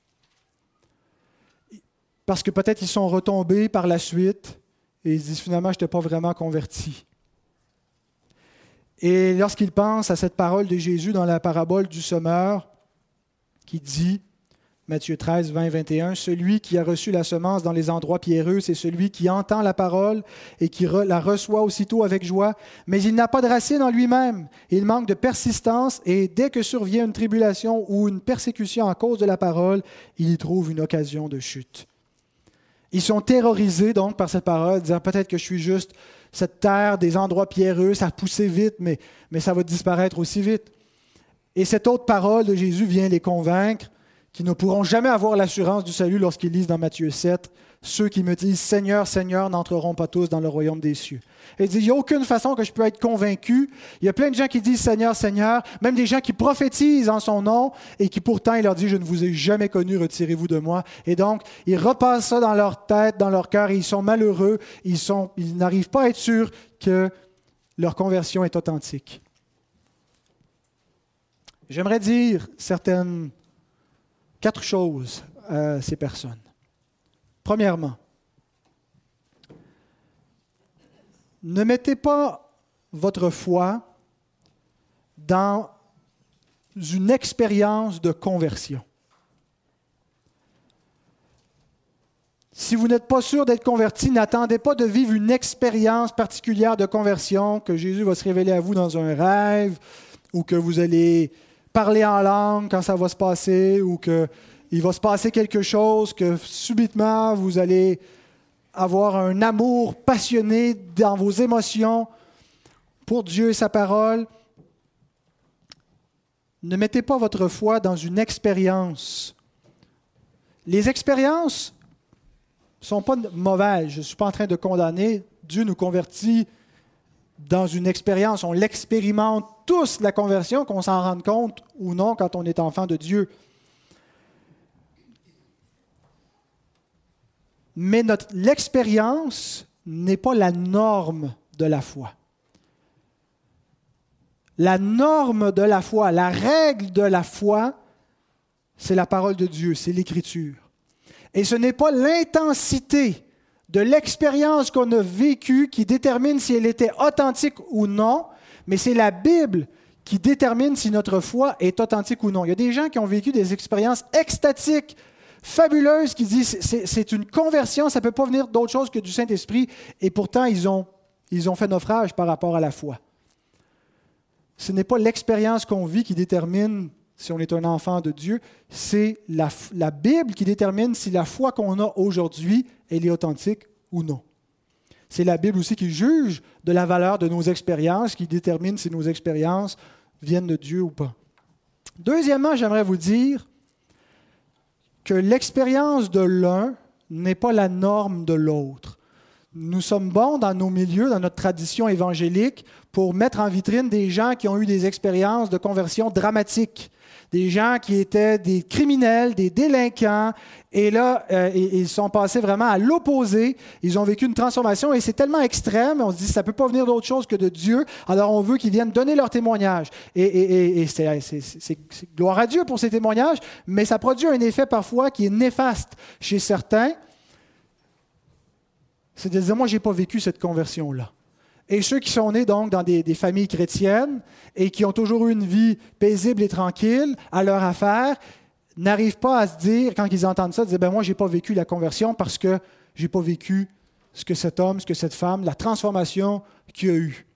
Parce que peut-être ils sont retombés par la suite et ils disent finalement, je n'étais pas vraiment converti. Et lorsqu'ils pensent à cette parole de Jésus dans la parabole du semeur, qui dit, Matthieu 13, 20, 21, Celui qui a reçu la semence dans les endroits pierreux, c'est celui qui entend la parole et qui la reçoit aussitôt avec joie, mais il n'a pas de racine en lui-même. Il manque de persistance et dès que survient une tribulation ou une persécution à cause de la parole, il y trouve une occasion de chute. Ils sont terrorisés donc par cette parole, disant peut-être que je suis juste cette terre des endroits pierreux, ça a poussé vite, mais, mais ça va disparaître aussi vite. Et cette autre parole de Jésus vient les convaincre qui ne pourront jamais avoir l'assurance du salut lorsqu'ils lisent dans Matthieu 7, ceux qui me disent Seigneur, Seigneur n'entreront pas tous dans le royaume des cieux. Et il dit, il n'y a aucune façon que je peux être convaincu. Il y a plein de gens qui disent Seigneur, Seigneur, même des gens qui prophétisent en son nom et qui pourtant, il leur dit, je ne vous ai jamais connu, retirez-vous de moi. Et donc, ils repassent ça dans leur tête, dans leur cœur, et ils sont malheureux, ils, sont, ils n'arrivent pas à être sûrs que leur conversion est authentique. J'aimerais dire certaines quatre choses à ces personnes. Premièrement, ne mettez pas votre foi dans une expérience de conversion. Si vous n'êtes pas sûr d'être converti, n'attendez pas de vivre une expérience particulière de conversion, que Jésus va se révéler à vous dans un rêve, ou que vous allez parler en langue quand ça va se passer ou qu'il va se passer quelque chose, que subitement vous allez avoir un amour passionné dans vos émotions pour Dieu et sa parole. Ne mettez pas votre foi dans une expérience. Les expériences ne sont pas mauvaises. Je ne suis pas en train de condamner. Dieu nous convertit dans une expérience, on l'expérimente tous, la conversion, qu'on s'en rende compte ou non quand on est enfant de Dieu. Mais l'expérience n'est pas la norme de la foi. La norme de la foi, la règle de la foi, c'est la parole de Dieu, c'est l'Écriture. Et ce n'est pas l'intensité de l'expérience qu'on a vécue qui détermine si elle était authentique ou non, mais c'est la Bible qui détermine si notre foi est authentique ou non. Il y a des gens qui ont vécu des expériences extatiques, fabuleuses, qui disent c'est une conversion, ça ne peut pas venir d'autre chose que du Saint-Esprit, et pourtant ils ont, ils ont fait naufrage par rapport à la foi. Ce n'est pas l'expérience qu'on vit qui détermine si on est un enfant de Dieu, c'est la, Bible qui détermine si la foi qu'on a aujourd'hui, elle est authentique ou non. C'est la Bible aussi qui juge de la valeur de nos expériences, qui détermine si nos expériences viennent de Dieu ou pas. Deuxièmement, j'aimerais vous dire que l'expérience de l'un n'est pas la norme de l'autre. Nous sommes bons dans nos milieux, dans notre tradition évangélique, pour mettre en vitrine des gens qui ont eu des expériences de conversion dramatiques, des gens qui étaient des criminels, des délinquants, et là, euh, ils sont passés vraiment à l'opposé. Ils ont vécu une transformation et c'est tellement extrême, on se dit, ça ne peut pas venir d'autre chose que de Dieu. Alors on veut qu'ils viennent donner leur témoignage. Et, c'est gloire à Dieu pour ces témoignages, mais ça produit un effet parfois qui est néfaste chez certains. C'est de dire, moi, je n'ai pas vécu cette conversion-là. Et ceux qui sont nés donc dans des, familles chrétiennes et qui ont toujours eu une vie paisible et tranquille à leur affaire, n'arrivent pas à se dire, quand ils entendent ça, dire, ben moi, je n'ai pas vécu la conversion parce que je n'ai pas vécu ce que cet homme, ce que cette femme, la transformation qu'il a eue.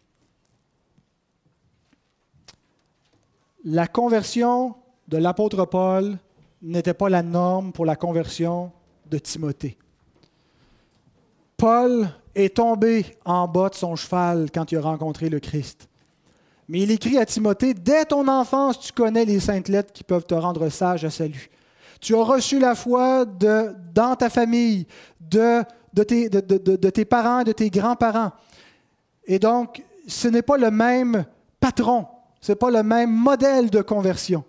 La conversion de l'apôtre Paul n'était pas la norme pour la conversion de Timothée. Paul est tombé en bas de son cheval quand il a rencontré le Christ. Mais il écrit à Timothée, dès ton enfance, tu connais les saintes lettres qui peuvent te rendre sage à salut. Tu as reçu la foi de, dans ta famille, de, de, tes, de, de tes parents, de tes grands-parents. Et donc, ce n'est pas le même patron, ce n'est pas le même modèle de conversion.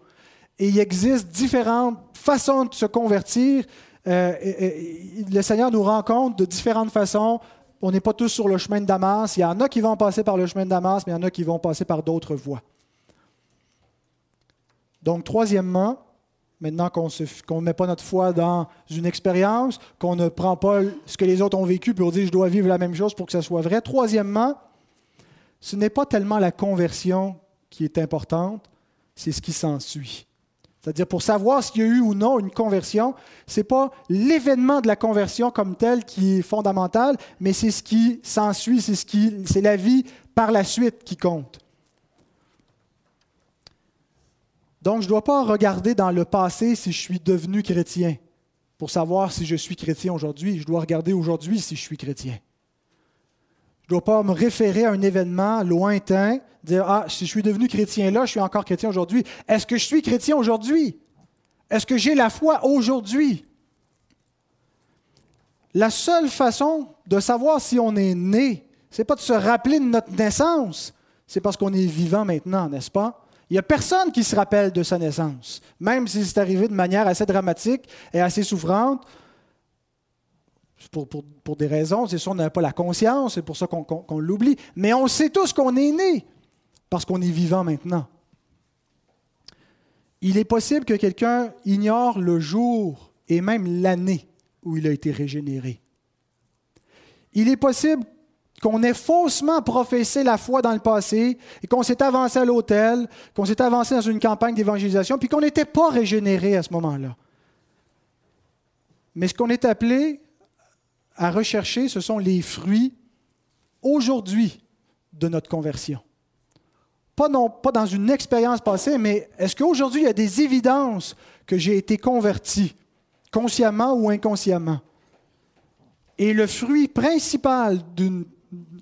Et il existe différentes façons de se convertir. Euh, le Seigneur nous rend compte de différentes façons on n'est pas tous sur le chemin de Damas. Il y en a qui vont passer par le chemin de Damas, mais il y en a qui vont passer par d'autres voies. Donc, troisièmement, maintenant qu'on ne met pas notre foi dans une expérience, qu'on ne prend pas ce que les autres ont vécu pour dire je dois vivre la même chose pour que ça soit vrai. Troisièmement, ce n'est pas tellement la conversion qui est importante, c'est ce qui s'ensuit. C'est-à-dire pour savoir s'il y a eu ou non une conversion, ce n'est pas l'événement de la conversion comme tel qui est fondamental, mais c'est ce qui s'ensuit, c'est, ce qui, c'est la vie par la suite qui compte. Donc je ne dois pas regarder dans le passé si je suis devenu chrétien pour savoir si je suis chrétien aujourd'hui. Je dois regarder aujourd'hui si je suis chrétien. Je ne dois pas me référer à un événement lointain, dire Ah, si je suis devenu chrétien là, je suis encore chrétien aujourd'hui. Est-ce que je suis chrétien aujourd'hui? Est-ce que j'ai la foi aujourd'hui? La seule façon de savoir si on est né, ce n'est pas de se rappeler de notre naissance, c'est parce qu'on est vivant maintenant, n'est-ce pas? Il n'y a personne qui se rappelle de sa naissance, même si c'est arrivé de manière assez dramatique et assez souffrante pour, des raisons, c'est sûr, on n'a pas la conscience, c'est pour ça qu'on l'oublie. Mais on sait tous qu'on est né, parce qu'on est vivant maintenant. Il est possible que quelqu'un ignore le jour et même l'année où il a été régénéré. Il est possible qu'on ait faussement professé la foi dans le passé et qu'on s'est avancé à l'autel, qu'on s'est avancé dans une campagne d'évangélisation, puis qu'on n'était pas régénéré à ce moment-là. Mais ce qu'on est appelé à rechercher, ce sont les fruits aujourd'hui de notre conversion. Pas, non, pas dans une expérience passée, mais est-ce qu'aujourd'hui il y a des évidences que j'ai été converti, consciemment ou inconsciemment? Et le fruit principal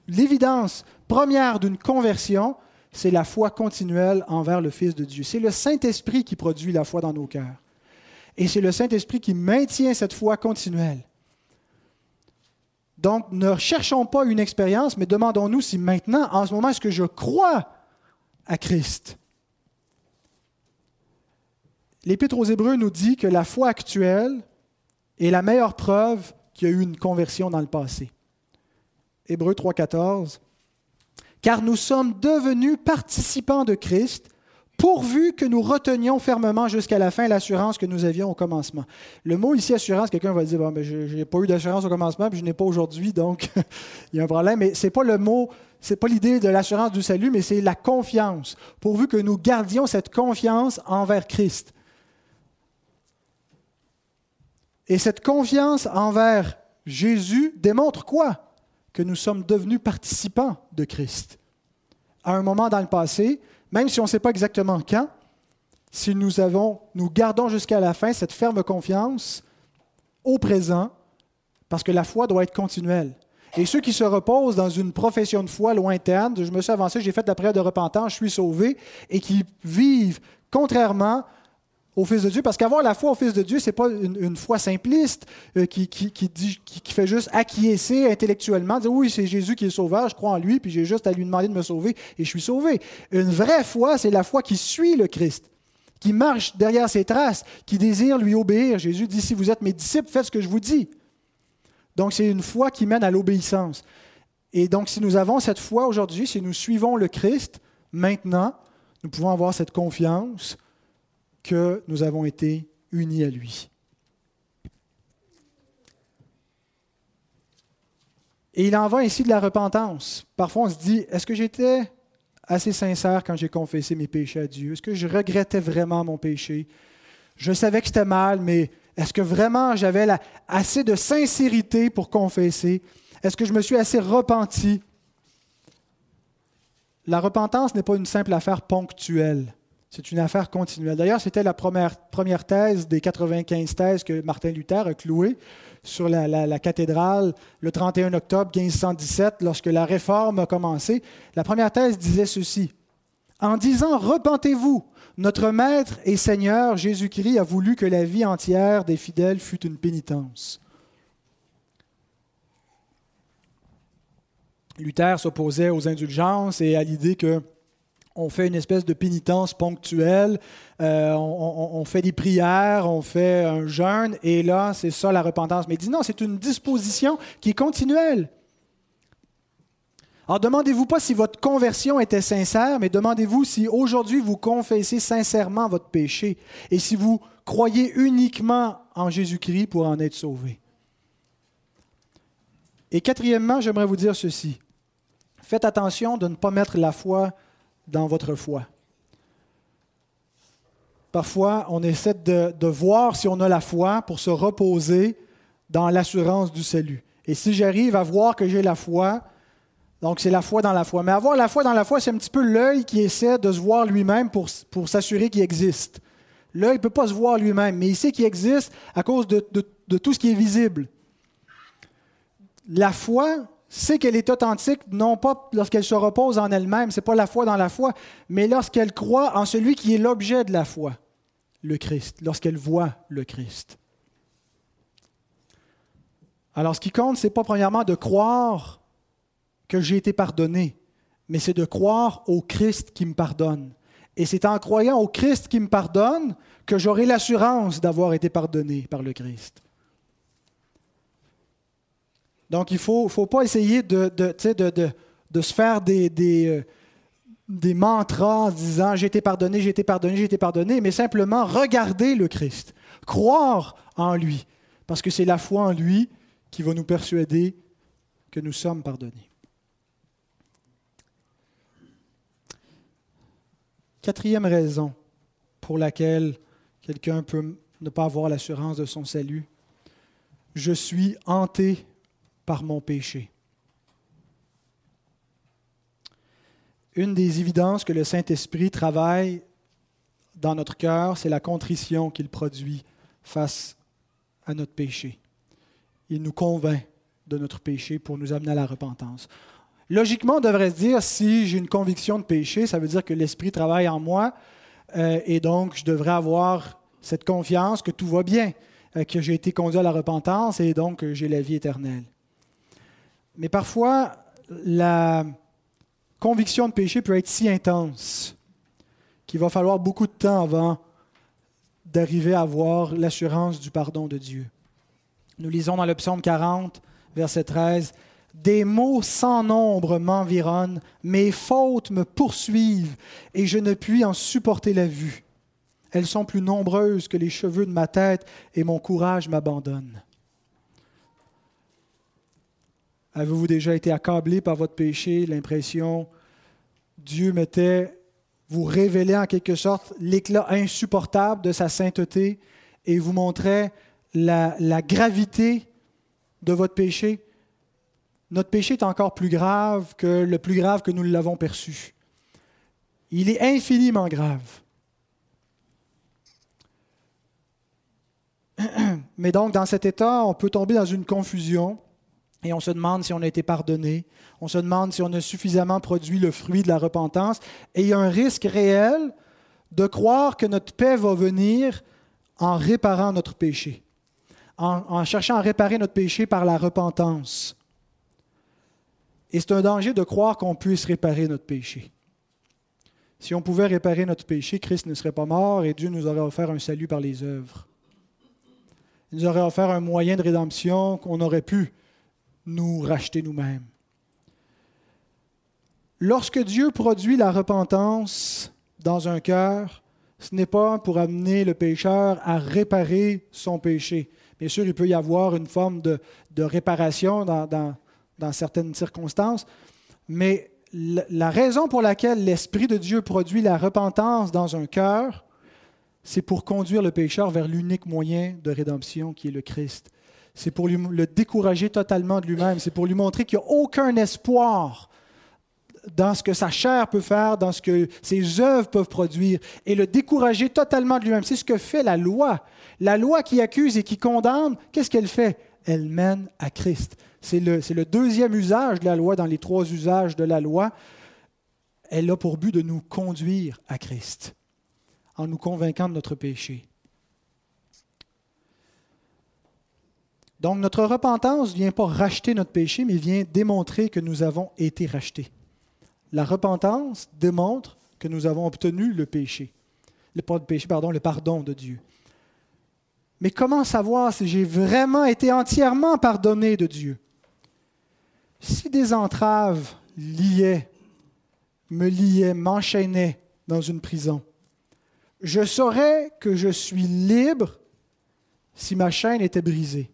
l'évidence première d'une conversion, c'est la foi continuelle envers le Fils de Dieu. C'est le Saint-Esprit qui produit la foi dans nos cœurs. Et c'est le Saint-Esprit qui maintient cette foi continuelle. Donc, ne cherchons pas une expérience, mais demandons-nous si maintenant, en ce moment, est-ce que je crois à Christ? L'Épître aux Hébreux nous dit que la foi actuelle est la meilleure preuve qu'il y a eu une conversion dans le passé. Hébreux 3,14. car nous sommes devenus participants de Christ, pourvu que nous retenions fermement jusqu'à la fin l'assurance que nous avions au commencement. Le mot ici, assurance, quelqu'un va dire, bon, mais je n'ai pas eu d'assurance au commencement, puis je n'ai pas aujourd'hui, donc il y a un problème. Mais ce n'est pas le mot, c'est pas l'idée de l'assurance du salut, mais c'est la confiance, pourvu que nous gardions cette confiance envers Christ. Et cette confiance envers Jésus démontre quoi? Que nous sommes devenus participants de Christ. À un moment dans le passé, même si on ne sait pas exactement quand, si nous avons, nous gardons jusqu'à la fin cette ferme confiance au présent, parce que la foi doit être continuelle. Et ceux qui se reposent dans une profession de foi lointaine, je me suis avancé, j'ai fait la prière de repentance, je suis sauvé, et qui vivent contrairement au Fils de Dieu, parce qu'avoir la foi au Fils de Dieu, ce n'est pas une, foi simpliste euh, qui, qui, qui, fait juste acquiescer intellectuellement, dire oui, c'est Jésus qui est sauveur, je crois en lui, puis j'ai juste à lui demander de me sauver et je suis sauvé. Une vraie foi, c'est la foi qui suit le Christ, qui marche derrière ses traces, qui désire lui obéir. Jésus dit, si vous êtes mes disciples, faites ce que je vous dis. Donc c'est une foi qui mène à l'obéissance. Et donc si nous avons cette foi aujourd'hui, si nous suivons le Christ, maintenant, nous pouvons avoir cette confiance que nous avons été unis à lui. Et il en va ainsi de la repentance. Parfois, on se dit, est-ce que j'étais assez sincère quand j'ai confessé mes péchés à Dieu? Est-ce que je regrettais vraiment mon péché? Je savais que c'était mal, mais est-ce que vraiment j'avais assez de sincérité pour confesser? Est-ce que je me suis assez repenti? La repentance n'est pas une simple affaire ponctuelle. C'est une affaire continuelle. D'ailleurs, c'était la première, thèse des 95 thèses que Martin Luther a clouées sur la, cathédrale le 31 octobre 1517, lorsque la réforme a commencé. La première thèse disait ceci. En disant Repentez-vous, notre Maître et Seigneur Jésus-Christ a voulu que la vie entière des fidèles fût une pénitence. Luther s'opposait aux indulgences et à l'idée que on fait une espèce de pénitence ponctuelle, euh, on, fait des prières, on fait un jeûne, et là, c'est ça la repentance. Mais il dit non, c'est une disposition qui est continuelle. Alors, demandez-vous pas si votre conversion était sincère, mais demandez-vous si aujourd'hui vous confessez sincèrement votre péché et si vous croyez uniquement en Jésus-Christ pour en être sauvé. Et quatrièmement, j'aimerais vous dire ceci. Faites attention de ne pas mettre la foi dans votre foi. Parfois, on essaie de, voir si on a la foi pour se reposer dans l'assurance du salut. Et si j'arrive à voir que j'ai la foi, donc c'est la foi dans la foi. Mais avoir la foi dans la foi, c'est un petit peu l'œil qui essaie de se voir lui-même pour, pour s'assurer qu'il existe. L'œil ne peut pas se voir lui-même, mais il sait qu'il existe à cause de, de tout ce qui est visible. La foi, sait qu'elle est authentique, non pas lorsqu'elle se repose en elle-même, ce n'est pas la foi dans la foi, mais lorsqu'elle croit en celui qui est l'objet de la foi, le Christ, lorsqu'elle voit le Christ. Alors ce qui compte, ce n'est pas premièrement de croire que j'ai été pardonné, mais c'est de croire au Christ qui me pardonne. Et c'est en croyant au Christ qui me pardonne que j'aurai l'assurance d'avoir été pardonné par le Christ. Donc, il ne faut, faut, pas essayer de, de, de, se faire des, des, euh, des mantras en disant j'ai été pardonné, j'ai été pardonné, j'ai été pardonné, mais simplement regarder le Christ, croire en lui, parce que c'est la foi en lui qui va nous persuader que nous sommes pardonnés. Quatrième raison pour laquelle quelqu'un peut ne pas avoir l'assurance de son salut, je suis hanté par mon péché. Une des évidences que le Saint-Esprit travaille dans notre cœur, c'est la contrition qu'il produit face à notre péché. Il nous convainc de notre péché pour nous amener à la repentance. Logiquement, on devrait se dire, si j'ai une conviction de péché, ça veut dire que l'Esprit travaille en moi euh, et donc je devrais avoir cette confiance que tout va bien, euh, que j'ai été conduit à la repentance et donc j'ai la vie éternelle. Mais parfois, la conviction de péché peut être si intense qu'il va falloir beaucoup de temps avant d'arriver à avoir l'assurance du pardon de Dieu. Nous lisons dans le psaume 40, verset 13, Des maux sans nombre m'environnent, mes fautes me poursuivent, et je ne puis en supporter la vue. Elles sont plus nombreuses que les cheveux de ma tête, et mon courage m'abandonne. Avez-vous déjà été accablé par votre péché, l'impression Dieu mettait, vous révélait en quelque sorte l'éclat insupportable de sa sainteté et vous montrait la, la gravité de votre péché? Notre péché est encore plus grave que le plus grave que nous l'avons perçu. Il est infiniment grave. Mais donc, dans cet état, on peut tomber dans une confusion et on se demande si on a été pardonné, on se demande si on a suffisamment produit le fruit de la repentance, et il y a un risque réel de croire que notre paix va venir en réparant notre péché, en, cherchant à réparer notre péché par la repentance. Et c'est un danger de croire qu'on puisse réparer notre péché. Si on pouvait réparer notre péché, Christ ne serait pas mort et Dieu nous aurait offert un salut par les œuvres. Il nous aurait offert un moyen de rédemption qu'on aurait pu nous racheter nous-mêmes. Lorsque Dieu produit la repentance dans un cœur, ce n'est pas pour amener le pécheur à réparer son péché. Bien sûr, il peut y avoir une forme de, réparation dans, dans, certaines circonstances, mais la raison pour laquelle l'Esprit de Dieu produit la repentance dans un cœur, c'est pour conduire le pécheur vers l'unique moyen de rédemption qui est le Christ. C'est pour le décourager totalement de lui-même. C'est pour lui montrer qu'il n'y a aucun espoir dans ce que sa chair peut faire, dans ce que ses œuvres peuvent produire, et le décourager totalement de lui-même. C'est ce que fait la loi. La loi qui accuse et qui condamne, qu'est-ce qu'elle fait? Elle mène à Christ. C'est le, le, deuxième usage de la loi dans les trois usages de la loi. Elle a pour but de nous conduire à Christ, en nous convainquant de notre péché. Donc notre repentance ne vient pas racheter notre péché, mais vient démontrer que nous avons été rachetés. La repentance démontre que nous avons obtenu le péché. Le, pardon, pardon de Dieu. Mais comment savoir si j'ai vraiment été entièrement pardonné de Dieu? Si des entraves liaient, me liaient, m'enchaînaient dans une prison, je saurais que je suis libre si ma chaîne était brisée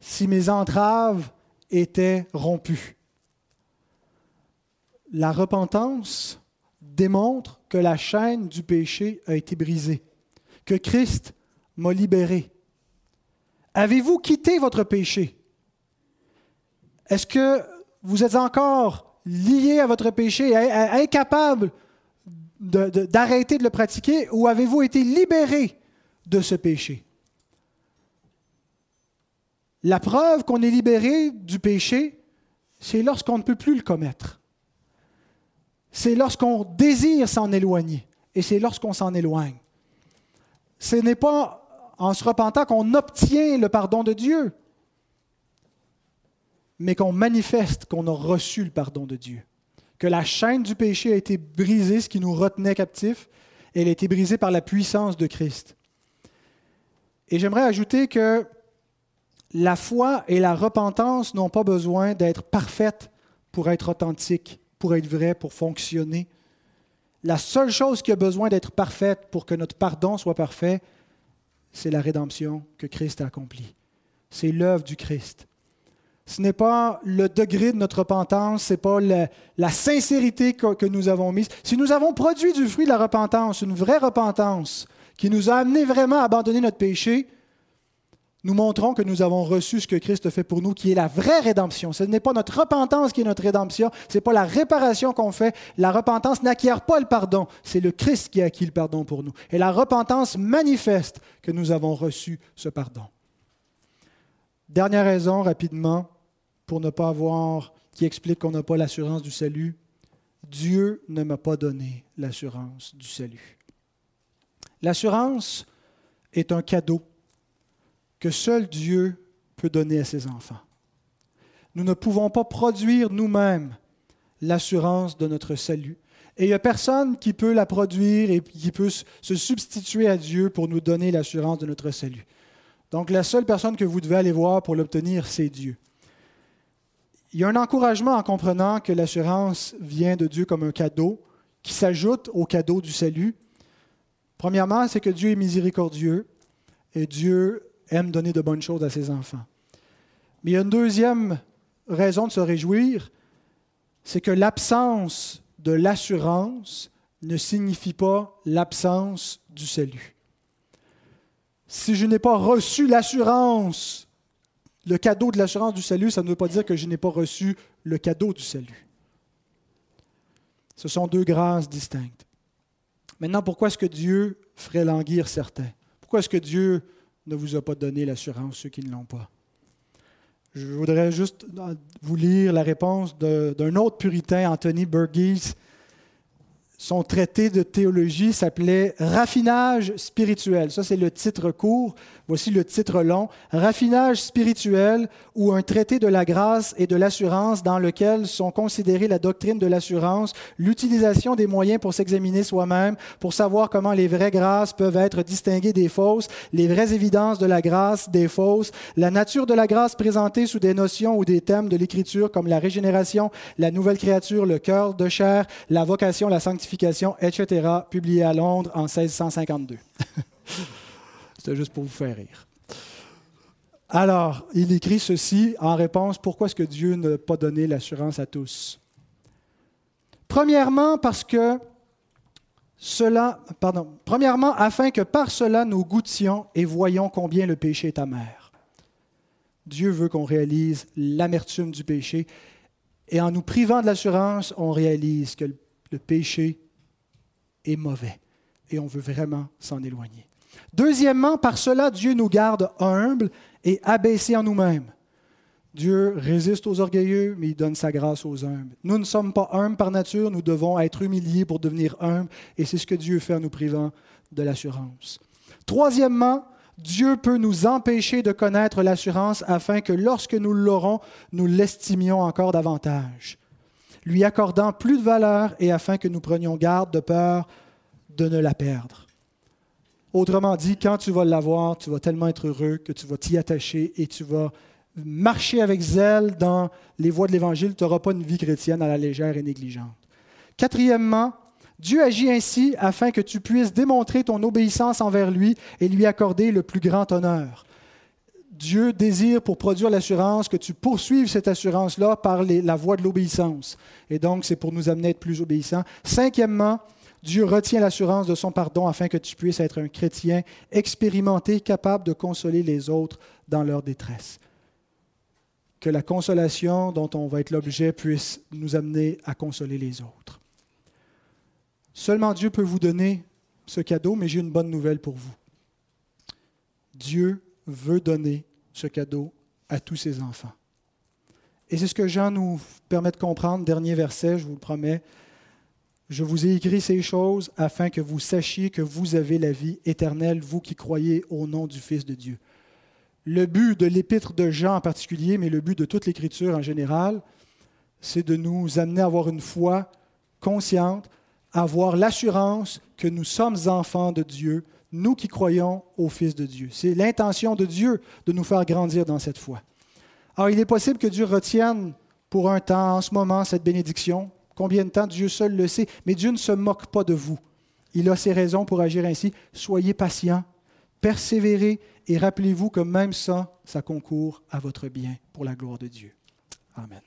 si mes entraves étaient rompues. La repentance démontre que la chaîne du péché a été brisée, que Christ m'a libéré. Avez-vous quitté votre péché? Est-ce que vous êtes encore lié à votre péché, incapable d'arrêter de le pratiquer, ou avez-vous été libéré de ce péché? La preuve qu'on est libéré du péché, c'est lorsqu'on ne peut plus le commettre. C'est lorsqu'on désire s'en éloigner et c'est lorsqu'on s'en éloigne. Ce n'est pas en se repentant qu'on obtient le pardon de Dieu, mais qu'on manifeste qu'on a reçu le pardon de Dieu. Que la chaîne du péché a été brisée, ce qui nous retenait captifs, elle a été brisée par la puissance de Christ. Et j'aimerais ajouter que la foi et la repentance n'ont pas besoin d'être parfaites pour être authentiques, pour être vraies, pour fonctionner. La seule chose qui a besoin d'être parfaite pour que notre pardon soit parfait, c'est la rédemption que Christ a accomplie. C'est l'œuvre du Christ. Ce n'est pas le degré de notre repentance, ce n'est pas la, sincérité que, que nous avons mise. Si nous avons produit du fruit de la repentance, une vraie repentance, qui nous a amené vraiment à abandonner notre péché, nous montrons que nous avons reçu ce que Christ fait pour nous, qui est la vraie rédemption. Ce n'est pas notre repentance qui est notre rédemption, ce n'est pas la réparation qu'on fait. La repentance n'acquiert pas le pardon, c'est le Christ qui a acquis le pardon pour nous. Et la repentance manifeste que nous avons reçu ce pardon. Dernière raison, rapidement, pour ne pas avoir, qui explique qu'on n'a pas l'assurance du salut. Dieu ne m'a pas donné l'assurance du salut. L'assurance est un cadeau que seul Dieu peut donner à ses enfants. Nous ne pouvons pas produire nous-mêmes l'assurance de notre salut. Et il n'y a personne qui peut la produire et qui peut se substituer à Dieu pour nous donner l'assurance de notre salut. Donc la seule personne que vous devez aller voir pour l'obtenir, c'est Dieu. Il y a un encouragement en comprenant que l'assurance vient de Dieu comme un cadeau qui s'ajoute au cadeau du salut. Premièrement, c'est que Dieu est miséricordieux et Dieu aime donner de bonnes choses à ses enfants. Mais il y a une deuxième raison de se réjouir, c'est que l'absence de l'assurance ne signifie pas l'absence du salut. Si je n'ai pas reçu l'assurance, le cadeau de l'assurance du salut, ça ne veut pas dire que je n'ai pas reçu le cadeau du salut. Ce sont deux grâces distinctes. Maintenant, pourquoi est-ce que Dieu ferait languir certains? Pourquoi est-ce que Dieu ne vous a pas donné l'assurance, ceux qui ne l'ont pas? Je voudrais juste vous lire la réponse d'un autre puritain, Anthony Burgess, son traité de théologie s'appelait Raffinage spirituel. Ça, c'est le titre court. Voici le titre long. Raffinage spirituel ou un traité de la grâce et de l'assurance dans lequel sont considérées la doctrine de l'assurance, l'utilisation des moyens pour s'examiner soi-même, pour savoir comment les vraies grâces peuvent être distinguées des fausses, les vraies évidences de la grâce des fausses, la nature de la grâce présentée sous des notions ou des thèmes de l'Écriture comme la régénération, la nouvelle créature, le cœur de chair, la vocation, la sanctification etc., publié à Londres en 1652. C'était juste pour vous faire rire. Alors, il écrit ceci en réponse, pourquoi est-ce que Dieu n'a pas donné l'assurance à tous? Premièrement, parce que cela, pardon, premièrement, afin que par cela nous goûtions et voyions combien le péché est amer. Dieu veut qu'on réalise l'amertume du péché et en nous privant de l'assurance, on réalise que le péché est mauvais et on veut vraiment s'en éloigner. Deuxièmement, par cela, Dieu nous garde humbles et abaissés en nous-mêmes. Dieu résiste aux orgueilleux, mais il donne sa grâce aux humbles. Nous ne sommes pas humbles par nature, nous devons être humiliés pour devenir humbles, et c'est ce que Dieu fait en nous privant de l'assurance. Troisièmement, Dieu peut nous empêcher de connaître l'assurance afin que lorsque nous l'aurons, nous l'estimions encore davantage lui accordant plus de valeur et afin que nous prenions garde de peur de ne la perdre. Autrement dit, quand tu vas l'avoir, tu vas tellement être heureux que tu vas t'y attacher et tu vas marcher avec zèle dans les voies de l'Évangile. Tu n'auras pas une vie chrétienne à la légère et négligente. Quatrièmement, Dieu agit ainsi afin que tu puisses démontrer ton obéissance envers lui et lui accorder le plus grand honneur. Dieu désire pour produire l'assurance que tu poursuives cette assurance-là par la voie de l'obéissance. Et donc, c'est pour nous amener à être plus obéissants. Cinquièmement, Dieu retient l'assurance de son pardon afin que tu puisses être un chrétien expérimenté, capable de consoler les autres dans leur détresse. Que la consolation dont on va être l'objet puisse nous amener à consoler les autres. Seulement Dieu peut vous donner ce cadeau, mais j'ai une bonne nouvelle pour vous. Dieu veut donner ce cadeau à tous ses enfants. Et c'est ce que Jean nous permet de comprendre, dernier verset, je vous le promets. Je vous ai écrit ces choses afin que vous sachiez que vous avez la vie éternelle, vous qui croyez au nom du Fils de Dieu. Le but de l'épître de Jean en particulier, mais le but de toute l'Écriture en général, c'est de nous amener à avoir une foi consciente, à avoir l'assurance que nous sommes enfants de Dieu, nous qui croyons au Fils de Dieu. C'est l'intention de Dieu de nous faire grandir dans cette foi. Alors, il est possible que Dieu retienne pour un temps, en ce moment, cette bénédiction. Combien de temps, Dieu seul le sait. Mais Dieu ne se moque pas de vous. Il a ses raisons pour agir ainsi. Soyez patients, persévérez et rappelez-vous que même ça, ça concourt à votre bien pour la gloire de Dieu. Amen.